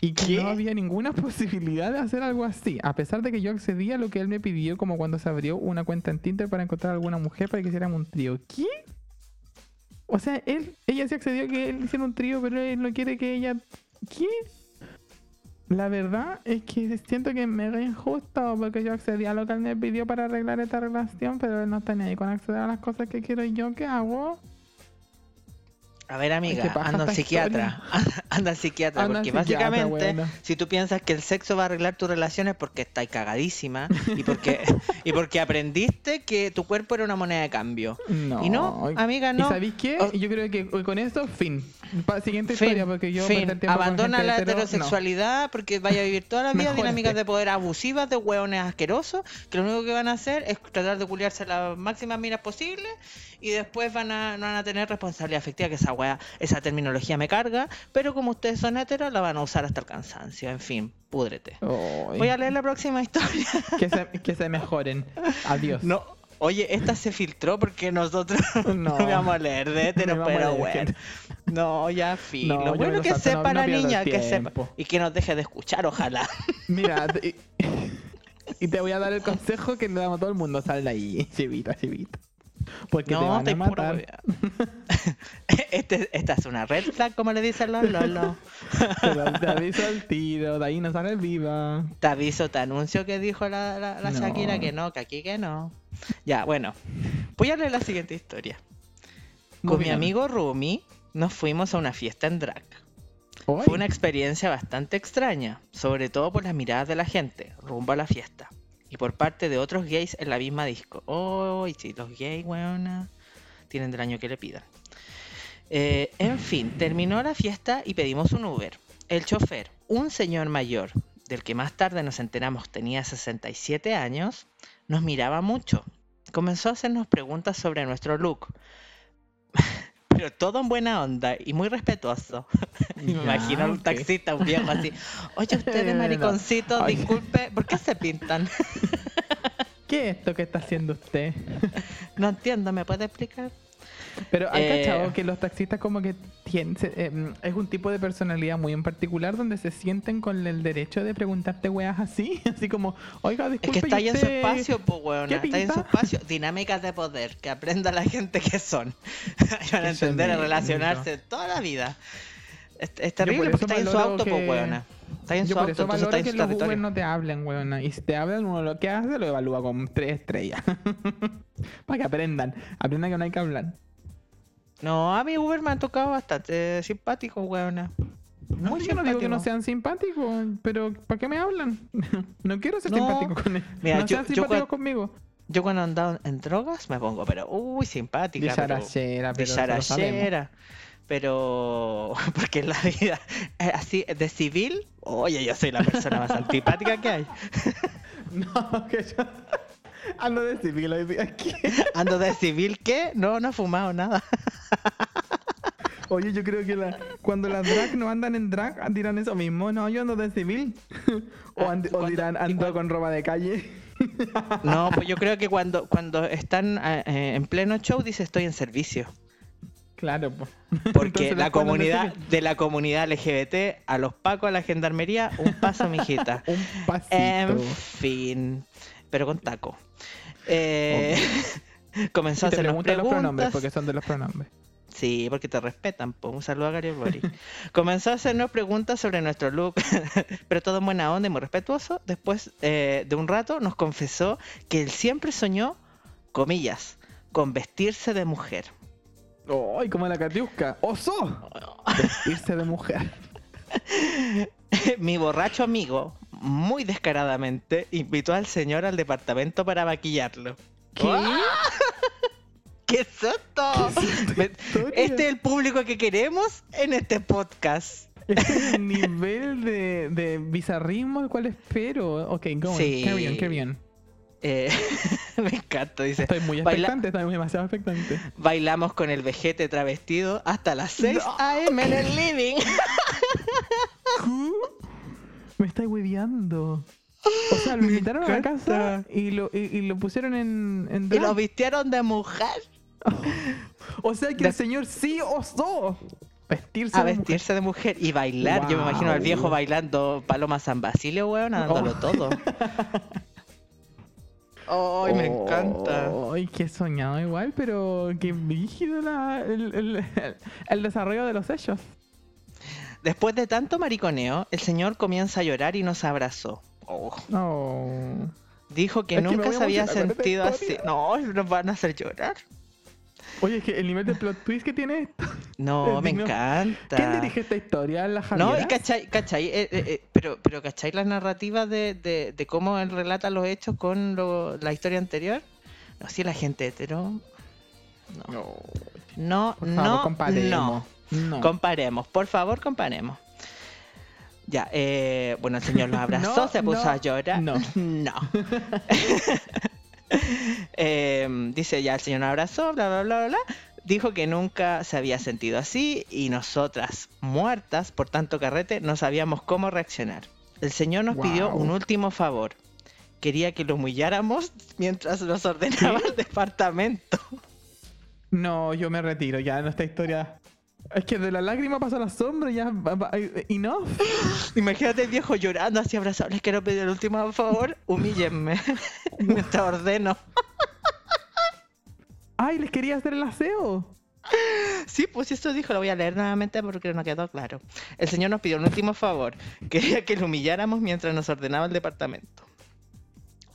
Speaker 3: Y que
Speaker 2: ¿Qué?
Speaker 3: no había ninguna <laughs> posibilidad de hacer algo así, a pesar de que yo accedí a lo que él me pidió, como cuando se abrió una cuenta en Tinder para encontrar alguna mujer para que hiciéramos un trío. ¿Qué? O sea, él, ella sí accedió a que él hiciera un trío, pero él no quiere que ella. ¿Qué? La verdad es que siento que es mega injusto porque yo accedí a lo que él me pidió para arreglar esta relación, pero él no está ni ahí con acceder a las cosas que quiero yo, ¿qué hago?
Speaker 2: A ver, amiga, <laughs> anda al psiquiatra. Anda al psiquiatra,
Speaker 3: Anda al
Speaker 2: porque
Speaker 3: psiquiatra,
Speaker 2: básicamente, si tú piensas que el sexo va a arreglar tus relaciones porque estás cagadísima y porque, <laughs> y porque aprendiste que tu cuerpo era una moneda de cambio.
Speaker 3: No.
Speaker 2: Y no, amiga, no.
Speaker 3: ¿Y sabéis qué?
Speaker 2: Oh.
Speaker 3: Yo creo que con esto, fin. Pa- siguiente
Speaker 2: Fin,
Speaker 3: historia, porque yo
Speaker 2: fin.
Speaker 3: tiempo
Speaker 2: Abandona la
Speaker 3: hetero, no.
Speaker 2: heterosexualidad porque vaya a vivir toda la <laughs> vida dinámicas de poder abusivas de hueones asquerosos que lo único que van a hacer es tratar de culiarse las máximas miras posibles y después van a, no van a tener responsabilidad afectiva, que esa esa terminología me carga, pero como ustedes son heteros la van a usar hasta el cansancio, en fin, púdrete. Voy a leer la próxima historia. <laughs>
Speaker 3: que, se, que se mejoren. Adiós.
Speaker 2: No, oye, esta se filtró porque nosotros <laughs> no,
Speaker 3: No.
Speaker 2: vamos a leer de
Speaker 3: a
Speaker 2: pero bueno. No, ya filo.
Speaker 3: No,
Speaker 2: bueno, que
Speaker 3: salto,
Speaker 2: sepa
Speaker 3: no
Speaker 2: la niña, que sepa. Y que nos deje de escuchar, ojalá. <laughs>
Speaker 3: Mira, y, y te voy a dar el consejo que le damos a todo el mundo. Sal de ahí, chivita, chivita. Porque te
Speaker 2: no,
Speaker 3: van
Speaker 2: te
Speaker 3: matar.
Speaker 2: wea. <laughs> este, esta es una red flag, como le dicen los lolos. <laughs>
Speaker 3: Te, aviso al tiro, de ahí no sales viva.
Speaker 2: Te aviso, te anuncio que dijo la, la, la
Speaker 3: No.
Speaker 2: Shakira que no, que aquí que no. Ya, bueno. Voy a leer la siguiente historia.
Speaker 3: Muy
Speaker 2: Con mi amigo Rumi nos fuimos a una fiesta en drag. Fue una experiencia bastante extraña, sobre todo por las miradas de la gente, rumbo a la fiesta. Y por parte de otros gays en la misma disco. Oh, y sí, los gays, weona, tienen del año que le pidan. Eh, en fin, terminó la fiesta y pedimos un Uber. El chofer, un señor mayor, del que más tarde nos enteramos tenía 67 años, nos miraba mucho. Comenzó a hacernos preguntas sobre nuestro look. <laughs> Pero todo en buena onda y muy respetuoso. Y <laughs> me
Speaker 3: Ya,
Speaker 2: imagino un taxista, un viejo así. Oye, <laughs> ustedes, mariconcitos, disculpe, ¿por qué se pintan? <laughs>
Speaker 3: ¿Qué es esto que está haciendo usted?
Speaker 2: No entiendo, ¿me puede explicar?
Speaker 3: Pero ¿hay
Speaker 2: Eh,
Speaker 3: cachado que los taxistas como que tienen, se- eh, es un tipo de personalidad muy en particular donde se sienten con el derecho de preguntarte weas así? <laughs> Así como, oiga,
Speaker 2: Es
Speaker 3: disculpe,
Speaker 2: que está
Speaker 3: ¿y
Speaker 2: ahí en su espacio, pues, weona. Está ahí en su espacio. Dinámicas de poder. Que aprenda la gente que son. <laughs> Van a entender a relacionarse toda la vida. Es, es terrible porque está ahí en su
Speaker 3: valoro
Speaker 2: auto, pues,
Speaker 3: que-
Speaker 2: weona. Está en
Speaker 3: Yo
Speaker 2: su
Speaker 3: por
Speaker 2: auto,
Speaker 3: eso
Speaker 2: entonces está
Speaker 3: valoro
Speaker 2: en
Speaker 3: que
Speaker 2: su
Speaker 3: los Uber no te hablen, weona. Y si te hablan, uno lo que hace lo evalúa con tres estrellas. <laughs> Para que aprendan. Aprendan que no hay que hablar.
Speaker 2: No, a mi Uber me han tocado bastante simpático, weona.
Speaker 3: No,
Speaker 2: Muy
Speaker 3: yo no digo que no sean simpáticos, pero ¿para qué me hablan? <laughs> no quiero ser
Speaker 2: No.
Speaker 3: simpático con él.
Speaker 2: Mira,
Speaker 3: no
Speaker 2: yo-
Speaker 3: sean simpáticos conmigo.
Speaker 2: Yo cuando ando en drogas me pongo, pero, uy, simpática. pero-
Speaker 3: Dicharachera, pero.
Speaker 2: Pero, <laughs> porque en la vida, eh, así, de civil, oye, yo soy la persona más antipática que hay. <laughs>
Speaker 3: No, que yo ando de civil hoy día aquí.
Speaker 2: Ando de civil, ¿qué? No, no he fumado nada.
Speaker 3: Oye, yo creo que la- cuando las drag no andan en drag, dirán eso mismo. No, yo ando de civil. <laughs> o, and- o
Speaker 2: ¿cuándo-
Speaker 3: dirán, ando con ropa de calle. <laughs>
Speaker 2: No, pues yo creo que cuando, cuando están eh, eh, en pleno show dice estoy en servicio.
Speaker 3: Claro, pues.
Speaker 2: Porque la comunidad, de la comunidad LGBT, a los pacos, a la gendarmería, un paso, mijita. <laughs>
Speaker 3: Un pasito.
Speaker 2: En fin, pero con taco. Eh, comenzó a hacer
Speaker 3: preguntan los pronombres,
Speaker 2: preguntas.
Speaker 3: porque son de los pronombres.
Speaker 2: Sí, porque te respetan. po. Un saludo a Gary Bori. <laughs> Comenzó a hacernos preguntas sobre nuestro look, <laughs> pero todo en buena onda y muy respetuoso. Después eh, de un rato nos confesó que él siempre soñó, comillas, con vestirse de mujer.
Speaker 3: ¡Ay, como la Katiuska! ¡Oso! <laughs> Vestirse de mujer.
Speaker 2: Mi borracho amigo, muy descaradamente, invitó al señor al departamento para maquillarlo.
Speaker 3: ¿Qué?
Speaker 2: ¡Qué es esto! Este es el público que queremos en este podcast.
Speaker 3: Este es el nivel de, de bizarrismo al cual espero. Ok, go on.
Speaker 2: Sí.
Speaker 3: Carry on, carry on.
Speaker 2: Eh, <laughs> me encanta, dice.
Speaker 3: Estoy muy expectante, estoy demasiado expectante.
Speaker 2: Bailamos con el vejete travestido hasta las 6
Speaker 3: No.
Speaker 2: a.m. en el living. <laughs>
Speaker 3: Me estáis hueveando. O sea, lo invitaron a la casa y lo, y, y lo pusieron en, en
Speaker 2: Y lo vistieron de mujer <laughs>
Speaker 3: O sea que el señor sí osó vestirse
Speaker 2: a
Speaker 3: de
Speaker 2: vestirse de mujer y bailar. Yo me imagino al viejo bailando Paloma San Basilio, weón, dándolo
Speaker 3: Oh.
Speaker 2: todo. <laughs> Ay, me encanta.
Speaker 3: Ay, qué soñado igual, pero qué rígido la, el, el- el- desarrollo de los hechos.
Speaker 2: Después de tanto mariconeo, el señor comienza a llorar y nos abrazó. Oh. Dijo que
Speaker 3: Es
Speaker 2: nunca se había sentido así. No, nos van a hacer llorar.
Speaker 3: Oye, es que el nivel de plot twist que tiene esto. <laughs>
Speaker 2: No,
Speaker 3: Es
Speaker 2: me
Speaker 3: digno.
Speaker 2: encanta.
Speaker 3: ¿Quién dirige esta historia? ¿La?
Speaker 2: No, y cachai, cachai, eh, eh, eh, pero, pero cachai la narrativa de, de, de cómo él relata los hechos con lo- la historia anterior. No, si la gente hetero. No,
Speaker 3: No.
Speaker 2: no, no,
Speaker 3: comparemos.
Speaker 2: no.
Speaker 3: No.
Speaker 2: Comparemos, por favor, comparemos. Ya, eh, bueno, el señor los <laughs> abrazó,
Speaker 3: No,
Speaker 2: se puso
Speaker 3: no,
Speaker 2: a llorar.
Speaker 3: no. <laughs>
Speaker 2: No. Eh, dice ya, el señor abrazó, bla, bla, bla, bla, bla. Dijo que nunca se había sentido así y nosotras, muertas por tanto carrete, no sabíamos cómo reaccionar. El señor nos pidió un último favor. Quería que lo humilláramos mientras nos ordenaba el departamento.
Speaker 3: No, yo me retiro ya en esta historia. Es que de la lágrima pasa la sombra, ya. va- va- Enough. <laughs>
Speaker 2: Imagínate el viejo llorando así abrazado. Les quiero pedir el último favor, humíllenme <laughs> mientras ordeno.
Speaker 3: Ay, les quería hacer el aseo.
Speaker 2: Sí, pues eso dijo, lo voy a leer nuevamente porque no quedó claro. El señor nos pidió un último favor, quería que lo humilláramos mientras nos ordenaba el departamento.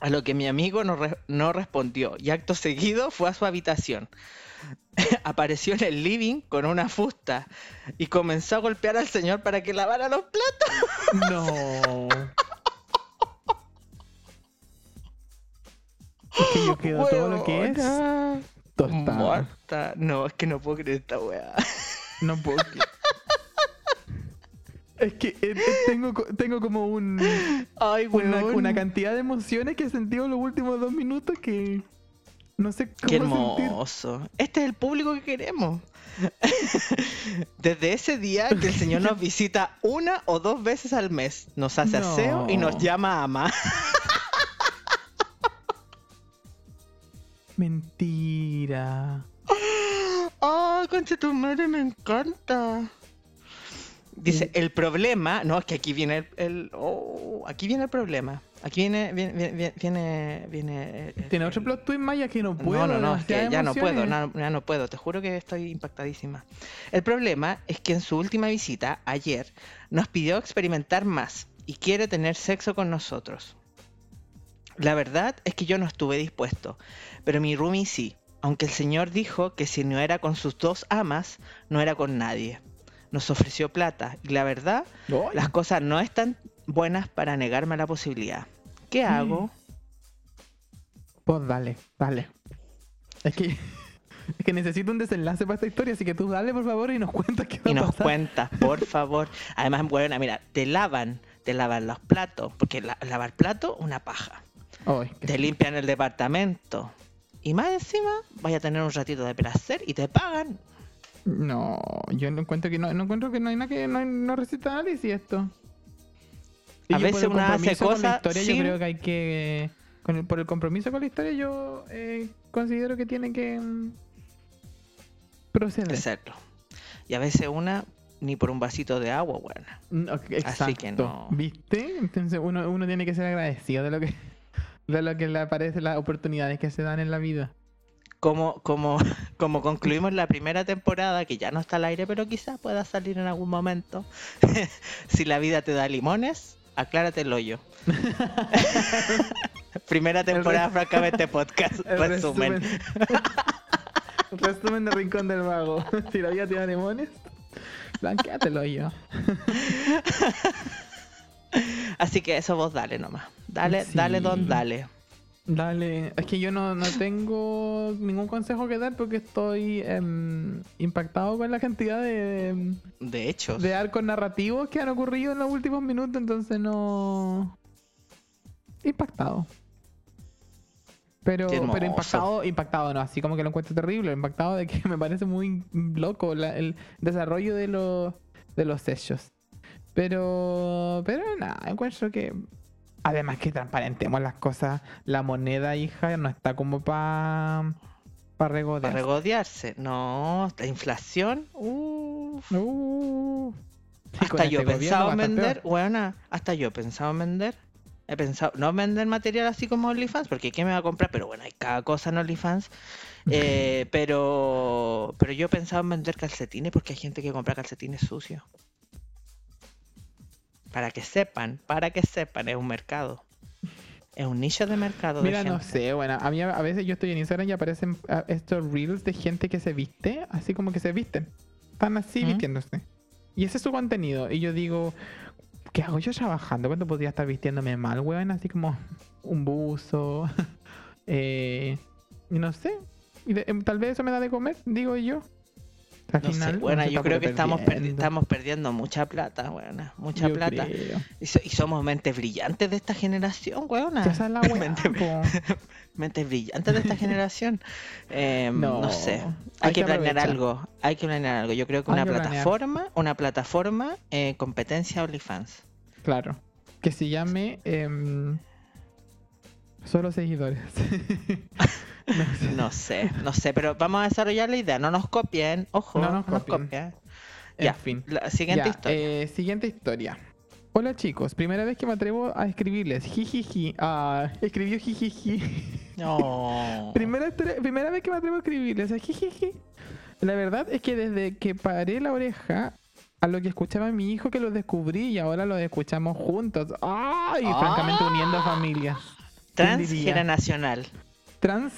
Speaker 2: A lo que mi amigo no, re- no respondió y acto seguido fue a su habitación. <laughs> Apareció en el living con una fusta y comenzó a golpear al señor para que lavara los platos. <laughs>
Speaker 3: No. Es que yo quedo todo lo que es tostada.
Speaker 2: Muerta. No, es que no puedo creer esta weá.
Speaker 3: No puedo. que- <laughs> Es que eh, eh, tengo, tengo como un,
Speaker 2: Ay,
Speaker 3: una, una cantidad de emociones que he sentido en los últimos dos minutos que no sé cómo
Speaker 2: Qué
Speaker 3: sentir.
Speaker 2: hermoso. Este es el público que queremos. <laughs> Desde ese día que el Señor nos visita una o dos veces al mes, nos hace
Speaker 3: No.
Speaker 2: aseo y nos llama ama. <laughs>
Speaker 3: Mentira.
Speaker 2: ¡Oh, concha tu madre, me encanta! Dice, el problema, no, es que aquí viene el, el- oh, aquí viene el problema. Aquí viene, viene, viene, viene, viene el-
Speaker 3: Tiene
Speaker 2: el-
Speaker 3: otro plot twist maya que no puedo.
Speaker 2: no, no, no, es que ya no puedo, no, ya no puedo, te juro que estoy impactadísima. El problema es que en su última visita, ayer, nos pidió experimentar más y quiere tener sexo con nosotros. La verdad es que yo no estuve dispuesto, pero mi roomie sí, aunque el señor dijo que si no era con sus dos amas, no era con nadie. Nos ofreció plata y la verdad, las cosas no están buenas para negarme la posibilidad. ¿Qué hago?
Speaker 3: Pues dale, dale. Es que, <laughs> es que necesito un desenlace para esta historia, así que tú dale por favor y nos cuentas qué va
Speaker 2: y
Speaker 3: a
Speaker 2: nos
Speaker 3: pasar.
Speaker 2: cuentas, por <laughs> favor. Además, bueno, mira, te lavan, te lavan los platos, porque la- lavar platos, una paja.
Speaker 3: Que
Speaker 2: Te
Speaker 3: sí.
Speaker 2: limpian el departamento. Y más encima, vaya a tener un ratito de placer y te pagan.
Speaker 3: No, yo no encuentro que no, no encuentro que no hay nada que no, no resista análisis esto. Y
Speaker 2: A veces una hace cosas sin-
Speaker 3: Yo creo que hay que. Con el- por el compromiso con la historia, yo eh, considero que tiene que mm, proceder.
Speaker 2: hacerlo. Y a veces una, ni por un vasito de agua.
Speaker 3: Mm, ok, Exacto.
Speaker 2: Así que no.
Speaker 3: ¿Viste? Entonces uno, uno tiene que ser agradecido de lo que de lo que le aparece, las oportunidades que se dan en la vida.
Speaker 2: Como, como, <laughs> como concluimos la primera temporada, que ya no está al aire, pero quizás pueda salir en algún momento. <laughs> si la vida te da limones, aclárate el hoyo. <laughs> primera temporada, francamente, podcast.
Speaker 3: El
Speaker 2: Resumen.
Speaker 3: resumen. resumen de Rincón del Vago. si la vida te da limones, blanqueátelo yo.
Speaker 2: Así que eso vos dale nomás. Dale,
Speaker 3: Sí.
Speaker 2: dale, don, dale.
Speaker 3: Dale, es que yo no, no tengo ningún consejo que dar porque estoy em, impactado con la cantidad de,
Speaker 2: De hecho,
Speaker 3: de arcos narrativos que han ocurrido en los últimos minutos, entonces no. Impactado. Pero, pero impactado, impactado no, así como que lo encuentro terrible, impactado de que <laughs> me parece muy loco la- el desarrollo de los de los hechos. Pero, pero nada, encuentro que además que transparentemos las cosas, la moneda, hija, no está como para para regodear.
Speaker 2: para regodearse. No, la inflación. uff.
Speaker 3: Uh, sí, con
Speaker 2: hasta yo
Speaker 3: este
Speaker 2: he
Speaker 3: gobierno
Speaker 2: pensado vender, bueno, hasta yo he pensado en vender. He pensado, no vender material así como OnlyFans, porque ¿quién me va a comprar? Pero bueno, hay cada cosa en OnlyFans. <laughs> Eh, pero, pero yo he pensado en vender calcetines porque hay gente que compra calcetines sucios. Para que sepan, para que sepan, es un mercado. Es un nicho de mercado.
Speaker 3: Mira,
Speaker 2: de
Speaker 3: no sé, bueno, a mí a veces yo estoy en Instagram y aparecen ah, estos reels de gente que se viste, así como que se visten. Están así
Speaker 2: ¿Mm?
Speaker 3: vistiéndose. Y ese es su contenido. Y yo digo, ¿qué hago yo trabajando? ¿Cuándo podría estar vistiéndome mal, weón? Así como un buzo. <laughs> eh, no sé. Y de- em, tal vez eso me da de comer, digo yo. Al
Speaker 2: No sé,
Speaker 3: final,
Speaker 2: bueno, yo creo que estamos, perdi- estamos perdiendo mucha plata, weona. Mucha
Speaker 3: Yo
Speaker 2: plata. Y, so- y somos mentes brillantes de esta generación, weona.
Speaker 3: Esa es la <laughs>
Speaker 2: Mente-
Speaker 3: po. <laughs>
Speaker 2: Mentes brillantes de esta <laughs> generación. Eh, no,
Speaker 3: No,
Speaker 2: sé. Hay,
Speaker 3: hay
Speaker 2: que, planear
Speaker 3: aprovechar.
Speaker 2: algo. Hay que planear algo. Yo creo que
Speaker 3: Hay
Speaker 2: una
Speaker 3: que planear.
Speaker 2: plataforma, una plataforma, eh, competencia OnlyFans.
Speaker 3: Claro. Que se llame em, Solo seguidores. <laughs> no sé.
Speaker 2: No sé, no sé, pero vamos a desarrollar la idea. No nos copien, ojo,
Speaker 3: No
Speaker 2: no
Speaker 3: nos
Speaker 2: nos
Speaker 3: copien.
Speaker 2: copien.
Speaker 3: En
Speaker 2: Ya,
Speaker 3: fin.
Speaker 2: la siguiente
Speaker 3: Ya,
Speaker 2: historia.
Speaker 3: eh, siguiente historia. Hola chicos, primera vez que me atrevo a escribirles. Jijiji. Ah, escribió jijiji.
Speaker 2: No. <laughs>
Speaker 3: primera, primera vez que me atrevo a escribirles. Jijiji. La verdad es que desde que paré la oreja a lo que escuchaba mi hijo que lo descubrí y ahora lo escuchamos juntos. ¡Ay!
Speaker 2: Ah.
Speaker 3: Francamente uniendo familias. <laughs>
Speaker 2: Transgeneracional.
Speaker 3: Trans,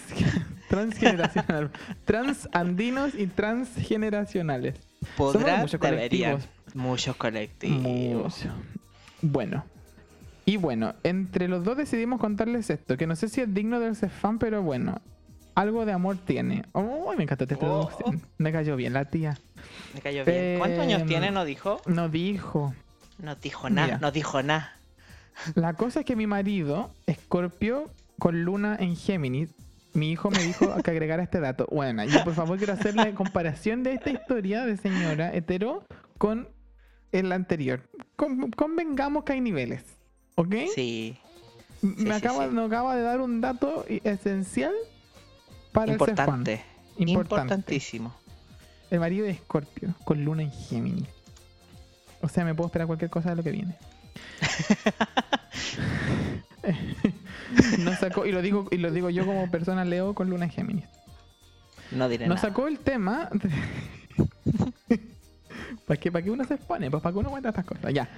Speaker 3: transgeneracional. transandinos y transgeneracionales.
Speaker 2: Podrá,
Speaker 3: muchos colectivos.
Speaker 2: Muchos colectivos.
Speaker 3: Mucho. Bueno. Y bueno, entre los dos decidimos contarles esto, que no sé si es digno del fan, pero bueno, algo de amor tiene. Oh, me encantó esta
Speaker 2: Oh.
Speaker 3: Me cayó bien la tía.
Speaker 2: Me cayó bien. ¿Cuántos años
Speaker 3: Em,
Speaker 2: tiene? ¿No dijo?
Speaker 3: No dijo.
Speaker 2: No dijo nada, no dijo nada.
Speaker 3: La cosa es que mi marido, Escorpio con luna en Géminis, mi hijo me dijo que agregara este dato. Bueno, yo por favor quiero hacer la comparación de esta historia de señora hetero con el anterior. Con- convengamos que hay niveles. ¿Ok?
Speaker 2: Sí.
Speaker 3: Me, acaba,
Speaker 2: sí.
Speaker 3: me acaba de dar un dato esencial para el
Speaker 2: Importante.
Speaker 3: Importante. Importante.
Speaker 2: Importantísimo.
Speaker 3: El marido de Escorpio con luna en Géminis. O sea, me puedo esperar cualquier cosa de lo que viene. <laughs> no sacó, y lo digo, y lo digo yo como persona Leo con luna en Géminis.
Speaker 2: No diré
Speaker 3: Nos
Speaker 2: nada.
Speaker 3: sacó el tema. <laughs> ¿Para qué, ¿Para qué uno se expone? Pues para que uno cuenta estas cosas. Ya.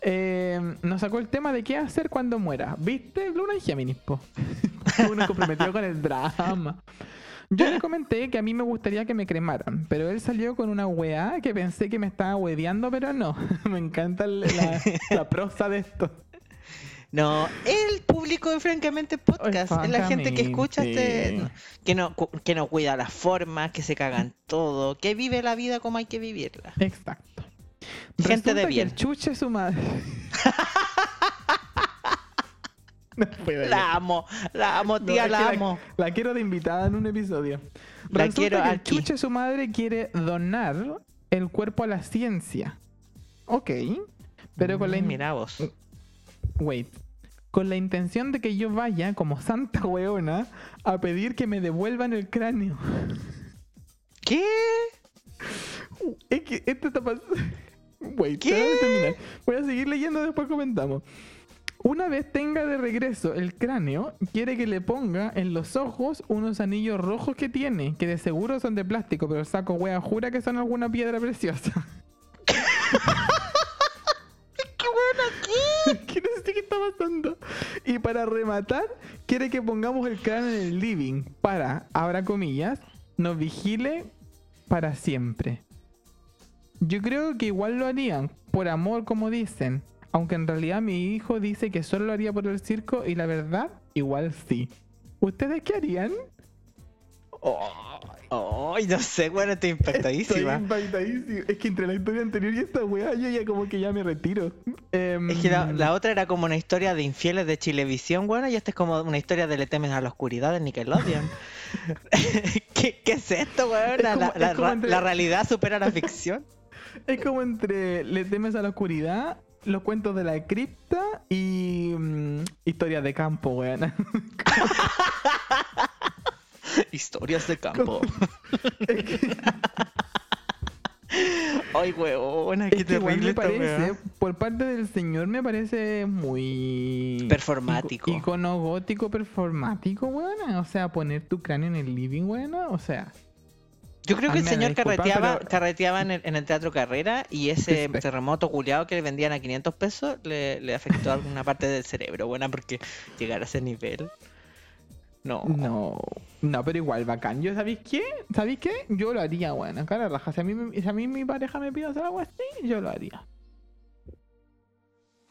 Speaker 3: Eh, nos sacó el tema de qué hacer cuando muera. ¿Viste? Luna en Géminis, po. <laughs> uno comprometido con el drama. Yo le <laughs> comenté que a mí me gustaría que me cremaran, pero él salió con una weá que pensé que me estaba hueveando, pero no. <laughs> me encanta la, la <laughs> prosa de esto.
Speaker 2: No, el público de Francamente Podcast es la gente que escucha este, que no, que no cuida las formas, que se cagan todo, que vive la vida como hay que vivirla.
Speaker 3: Exacto.
Speaker 2: Gente de
Speaker 3: Resulta que
Speaker 2: bien.
Speaker 3: el chuche su madre. <laughs> no
Speaker 2: La amo, la amo, tía, la amo.
Speaker 3: La quiero de invitada en un episodio.
Speaker 2: La
Speaker 3: Resulta
Speaker 2: quiero
Speaker 3: que
Speaker 2: aquí.
Speaker 3: chuche su madre quiere donar el cuerpo a la ciencia. Ok. Pero con la...
Speaker 2: Mm, Mira vos.
Speaker 3: Wait. Con la intención de que yo vaya como santa weona a pedir que me devuelvan el cráneo.
Speaker 2: ¿Qué?
Speaker 3: Es que esto está pasando. <laughs> Wait,
Speaker 2: ¿Qué?
Speaker 3: déjame terminar. Voy a seguir leyendo, después comentamos. Una vez tenga de regreso el cráneo, quiere que le ponga en los ojos unos anillos rojos que tiene, que de seguro son de plástico, pero el saco wea jura que son alguna piedra preciosa. <laughs>
Speaker 2: ¿Qué bueno aquí?
Speaker 3: que no sé qué está pasando. Y para rematar, quiere que pongamos el cráneo en el living para, abra comillas, nos vigile para siempre. Yo creo que igual lo harían, por amor como dicen, aunque en realidad mi hijo dice que solo lo haría por el circo y la verdad, igual sí. ¿Ustedes qué harían?
Speaker 2: Ay, no sé, bueno, estoy
Speaker 3: Estoy
Speaker 2: impactadísima.
Speaker 3: impactadísimo. Es que entre la historia anterior y esta weá, yo ya como que ya me retiro. Em,
Speaker 2: Es que la, la otra era como una historia de infieles de Chilevisión, bueno, y esta es como una historia de Le temes a la oscuridad de Nickelodeon. <laughs> <laughs> ¿Qué, qué es esto, weón? La,
Speaker 3: entre-
Speaker 2: la realidad supera la ficción. <laughs>
Speaker 3: Es como entre Le temes a la oscuridad, los cuentos de la cripta y mm, <laughs> historias de campo, weón.
Speaker 2: Historias de campo. Ay, weón, qué
Speaker 3: Es que igual
Speaker 2: terrible
Speaker 3: me
Speaker 2: esta
Speaker 3: parece,
Speaker 2: weá.
Speaker 3: por parte del señor me parece muy...
Speaker 2: Performático.
Speaker 3: ico- Icono gótico performático, weón. O sea, poner tu cráneo en el living, weón. O sea,
Speaker 2: Yo creo que el señor carreteaba,
Speaker 3: pero-
Speaker 2: carreteaba en, el, en el Teatro Carrera y ese terremoto culiado que le vendían a 500 pesos le, le afectó alguna parte del cerebro. Buena, porque llegar a ese nivel. No.
Speaker 3: No, no, pero igual bacán. Yo, ¿sabéis qué? ¿Sabéis qué? Yo lo haría, bueno, cara raja. Si a mí, si a mí mi pareja me pide hacer algo así, yo lo haría.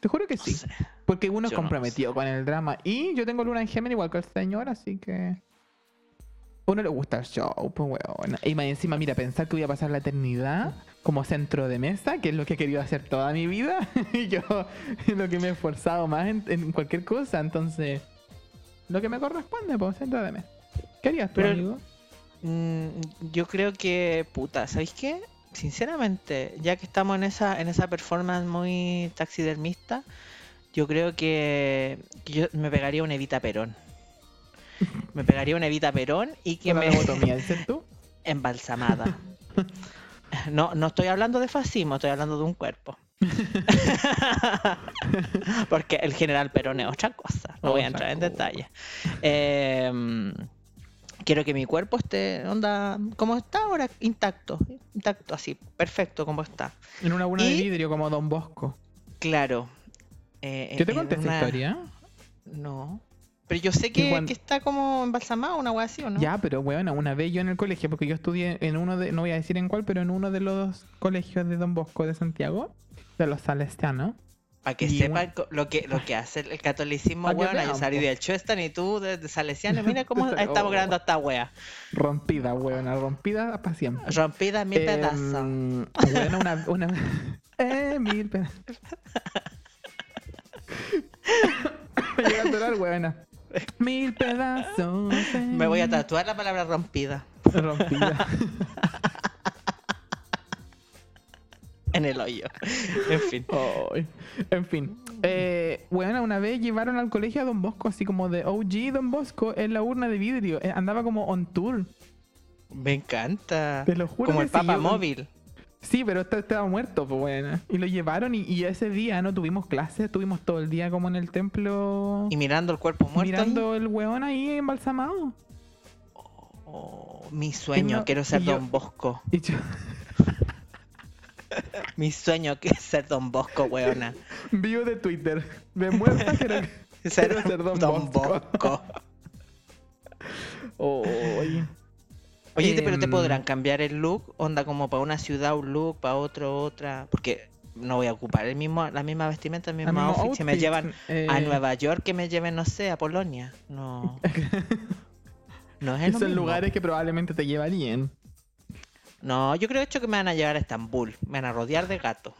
Speaker 3: Te juro que
Speaker 2: No
Speaker 3: sí.
Speaker 2: sé.
Speaker 3: Porque uno es
Speaker 2: no
Speaker 3: comprometido con el drama. Y yo tengo luna en Géminis igual que el señor, así que. Uno le gusta el show, pues weón. Y más encima, mira, pensar que voy a pasar la eternidad como centro de mesa, que es lo que he querido hacer toda mi vida. <laughs> y yo <laughs> es lo que me he esforzado más en, en cualquier cosa. Entonces, lo que me corresponde, pues centro de mesa. ¿Qué harías tú,
Speaker 2: Pero-
Speaker 3: amigo?
Speaker 2: Mm, yo creo que, puta, ¿sabéis qué? Sinceramente, ya que estamos en esa, en esa performance muy taxidermista, yo creo que, que yo me pegaría una Evita Perón. Me pegaría una Evita Perón y que me
Speaker 3: lobotomía, ¿dices tú? <laughs>
Speaker 2: embalsamada. No, no estoy hablando de fascismo, estoy hablando de un cuerpo. <laughs> Porque el general Perón es otra cosa. No voy a entrar en detalle. Eh, quiero que mi cuerpo esté, onda, como está ahora, intacto. Intacto, así, perfecto como está.
Speaker 3: En una de
Speaker 2: Y-
Speaker 3: vidrio como Don Bosco.
Speaker 2: Claro. Eh,
Speaker 3: ¿Yo te conté esta
Speaker 2: una-
Speaker 3: historia?
Speaker 2: No. Pero yo sé que, está como embalsamado, una wea así, ¿o no?
Speaker 3: Ya, pero bueno, una vez yo en el colegio, porque yo estudié en uno de, no voy a decir en cuál, pero en uno de los colegios de Don Bosco de Santiago, de los salesianos.
Speaker 2: Para que sepan lo que, lo que hace el, catolicismo, <laughs> weón. Yo salí del Chestan y tú de, de Salesiano. Mira <laughs> cómo estamos
Speaker 3: Oh.
Speaker 2: grabando esta wea.
Speaker 3: Rompida, weona, rompida para siempre.
Speaker 2: Rompida mil
Speaker 3: Em,
Speaker 2: pedazos.
Speaker 3: Weona, una, una... eh, mil pedazos. Me llega a atorar, weona. Mil pedazos.
Speaker 2: Me voy a tatuar la palabra rompida
Speaker 3: Rompida.
Speaker 2: en el hoyo. En fin.
Speaker 3: Ay. En fin. Eh, bueno, una vez llevaron al colegio a Don Bosco, así como de OG Don Bosco, en la urna de vidrio. Eh, andaba como on tour.
Speaker 2: Me encanta.
Speaker 3: Te lo juro
Speaker 2: Como el Papa móvil.
Speaker 3: Sí, pero este- estaba muerto, pues bueno. Y lo llevaron y, y ese día no tuvimos clases, estuvimos todo el día como en el templo
Speaker 2: Y mirando el cuerpo muerto. ahí.
Speaker 3: mirando el weón ahí embalsamado.
Speaker 2: Oh, mi sueño,
Speaker 3: no-
Speaker 2: quiero ser
Speaker 3: yo-
Speaker 2: Don Bosco.
Speaker 3: Y yo <laughs>
Speaker 2: Mi sueño que es ser Don Bosco, weona.
Speaker 3: vivo de Twitter. De muerta <laughs> quiero,
Speaker 2: Ser,
Speaker 3: quiero ser Don,
Speaker 2: Don
Speaker 3: Bosco.
Speaker 2: Bosco. <laughs> Oye, te- pero te
Speaker 3: Em,
Speaker 2: podrán cambiar el look, onda como para una ciudad un look, para otro otra, porque no voy a ocupar el mismo, la misma vestimenta, el mismo
Speaker 3: mismo
Speaker 2: outfit. Si me
Speaker 3: outfit,
Speaker 2: llevan
Speaker 3: eh,
Speaker 2: a Nueva York, que me lleven, no sé, a Polonia. No. <laughs> No es el
Speaker 3: Esos lugares que probablemente te llevarían.
Speaker 2: No, yo creo de hecho que me van a llevar a Estambul. Me van a rodear de gatos.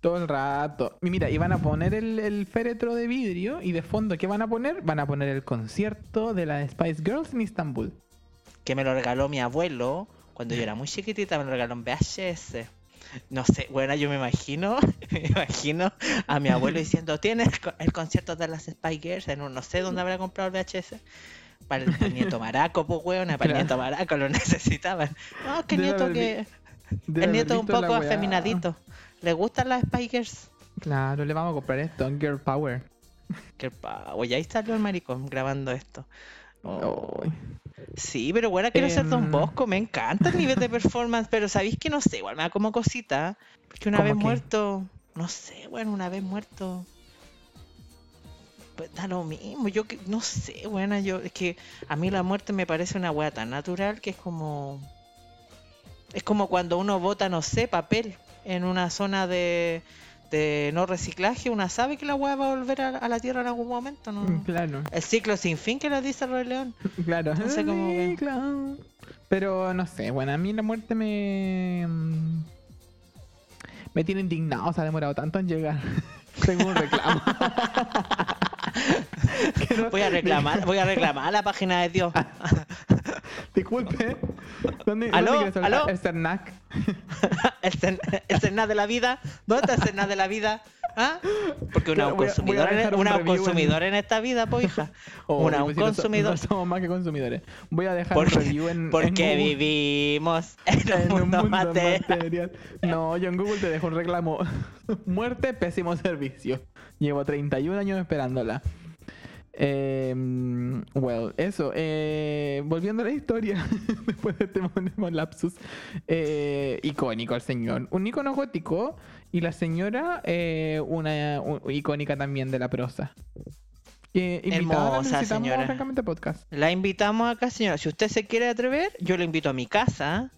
Speaker 3: Todo el rato. Y mira, y van a poner el, el féretro de vidrio y de fondo, ¿qué van a poner? Van a poner el concierto de las Spice Girls en Istambul.
Speaker 2: Que me lo regaló mi abuelo cuando yo era muy chiquitita, me lo regaló en VHS. No sé, bueno, yo me imagino, <laughs> me imagino a mi abuelo diciendo, ¿tienes el co- el concierto de las Spy Girls? En un, no sé dónde habrá comprado el VHS. Para el, nieto maraco, pues weona, para el nieto maraco lo <laughs> necesitaban. No, que nieto
Speaker 3: haber
Speaker 2: que. El nieto un poco afeminadito. ¿Le gustan las Spy Girls?
Speaker 3: Claro, le vamos a comprar esto, Girl Power.
Speaker 2: Que pa- Oye, ahí salió el maricón grabando esto. Oh. Sí, pero bueno, quiero ser Don
Speaker 3: Em.
Speaker 2: Bosco, me encanta el nivel de performance, pero sabéis que no sé, igual me da como cosita, porque una
Speaker 3: ¿Cómo
Speaker 2: vez
Speaker 3: qué?
Speaker 2: muerto, no sé, bueno, una vez muerto, pues da lo mismo, yo que, no sé, bueno, yo, es que a mí la muerte me parece una wea tan natural que es como, es como cuando uno bota, no sé, papel en una zona de, de no reciclaje, una sabe que la wea va a volver a, a la tierra en algún momento, ¿no?
Speaker 3: Mm, Claro,
Speaker 2: El ciclo sin fin que le dice el Rey León. <laughs>
Speaker 3: claro.
Speaker 2: No sé cómo que-
Speaker 3: Sí, claro. Pero no sé, bueno, a mí la muerte me. mm, Me tiene indignado, se ha demorado tanto en llegar. <laughs> Tengo un reclamo. <laughs> No-
Speaker 2: Voy a reclamar, voy a reclamar a la página de Dios.
Speaker 3: Disculpe. ¿Dónde,
Speaker 2: ¿Aló?
Speaker 3: ¿dónde
Speaker 2: ¿Aló?
Speaker 3: El Cernac. <laughs>
Speaker 2: El, de la vida. ¿Dónde está el de la vida? ¿Ah? Porque una
Speaker 3: Claro,
Speaker 2: un
Speaker 3: voy a-
Speaker 2: consumidor,
Speaker 3: voy a dejar
Speaker 2: en,
Speaker 3: un
Speaker 2: una
Speaker 3: en-
Speaker 2: consumidor en... esta vida, pues hija. <laughs>
Speaker 3: Oh,
Speaker 2: una un
Speaker 3: pues no so-
Speaker 2: consumidor.
Speaker 3: No somos más que consumidores. Voy a dejar
Speaker 2: Porque-
Speaker 3: un review en. en
Speaker 2: Porque
Speaker 3: Google.
Speaker 2: vivimos en <laughs> un
Speaker 3: En un
Speaker 2: mundo,
Speaker 3: mundo
Speaker 2: material.
Speaker 3: material. No, yo en Google te dejo un reclamo. Muerte, pésimo servicio. Llevo 31 años esperándola. Eh, well, eso. eh, volviendo a la historia, <laughs> después de este lapsus. eh, icónico el señor. Un icono gótico y la señora eh, una un- icónica también de la prosa. Eh,
Speaker 2: Hermosa señora.
Speaker 3: francamente podcast.
Speaker 2: La invitamos acá, señora. Si usted se quiere atrever, yo la invito a mi casa.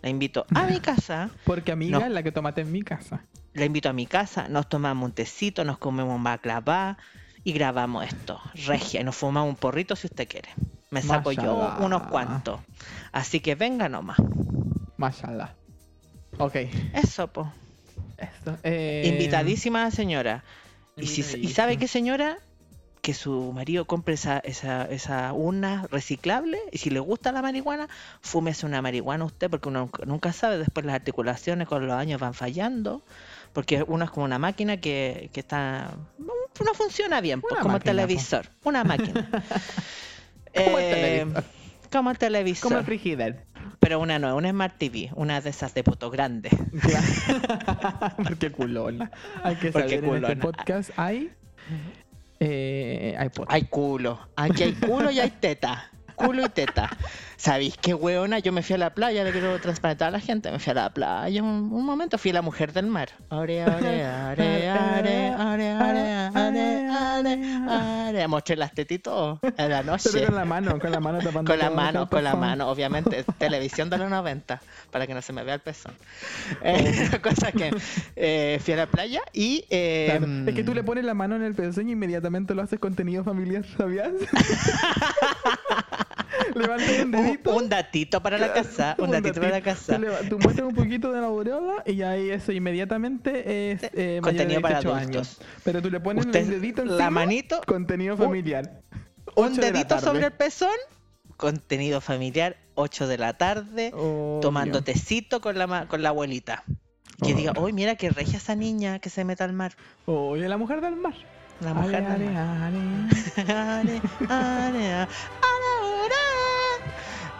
Speaker 2: La invito a mi casa. <laughs>
Speaker 3: Porque amiga
Speaker 2: No.
Speaker 3: es la que tomaste en mi casa.
Speaker 2: La invito a mi casa. Nos tomamos un tecito, nos comemos un baklava y grabamos esto. Regia. Y nos fumamos un porrito si usted quiere. Me saco yo unos cuantos. Así que venga nomás.
Speaker 3: Mashallah. Ok.
Speaker 2: Eso, po.
Speaker 3: Esto. eh,
Speaker 2: Invitadísima la señora. Y, si, y sabe qué, señora, que su marido compre esa, esa, esa urna reciclable y si le gusta la marihuana, fúmese una marihuana usted porque uno nunca- nunca sabe, después las articulaciones con los años van fallando, porque uno es como una máquina que, que está... no funciona bien, pues, como el
Speaker 3: po.
Speaker 2: televisor, una máquina. <laughs>
Speaker 3: Como el
Speaker 2: Eh,
Speaker 3: televisor.
Speaker 2: Como el televisor.
Speaker 3: Como el frigider.
Speaker 2: Pero una no, una Smart TV, una de esas de poto grande.
Speaker 3: Porque <laughs> culona. Hay que
Speaker 2: Porque
Speaker 3: saber en este podcast hay. Eh, hay.
Speaker 2: Hay culo. Aquí hay culo y hay teta culo y teta. ¿Sabéis qué, weona? Yo me fui a la playa, le quiero transparentar a la gente. Me fui a la playa un, momento, fui a la mujer del mar. Are, are, are, are, are, are, are, are, Mostré las tetitos en la noche.
Speaker 3: Con la mano, con la mano tapando.
Speaker 2: Con la mano, con la mano, obviamente. <laughs> Televisión de los 90, para que no se me vea el pezón. Oh. Eh, cosa que eh, fui a la playa y...
Speaker 3: Em, es que tú le pones la mano en el pezón y inmediatamente lo haces contenido familiar, ¿sabías? <laughs> <laughs> Levantas un dedito.
Speaker 2: un datito para la casa, un, datito, para la casa.
Speaker 3: Tú, muestras un poquito de la aureola y ahí eso inmediatamente es eh, mayor de
Speaker 2: Contenido para
Speaker 3: 18
Speaker 2: adultos.
Speaker 3: años. Pero tú le pones
Speaker 2: Usted,
Speaker 3: el dedito
Speaker 2: la
Speaker 3: encima,
Speaker 2: manito,
Speaker 3: contenido familiar.
Speaker 2: un
Speaker 3: de la
Speaker 2: dedito sobre el pezón, contenido familiar, 8 de la tarde, tomando tecito con la, con la abuelita. Que diga, uy, mira qué regia esa niña que se meta al mar.
Speaker 3: Oye, la mujer del mar.
Speaker 2: La.
Speaker 3: Ale, ale, ale,
Speaker 2: ale.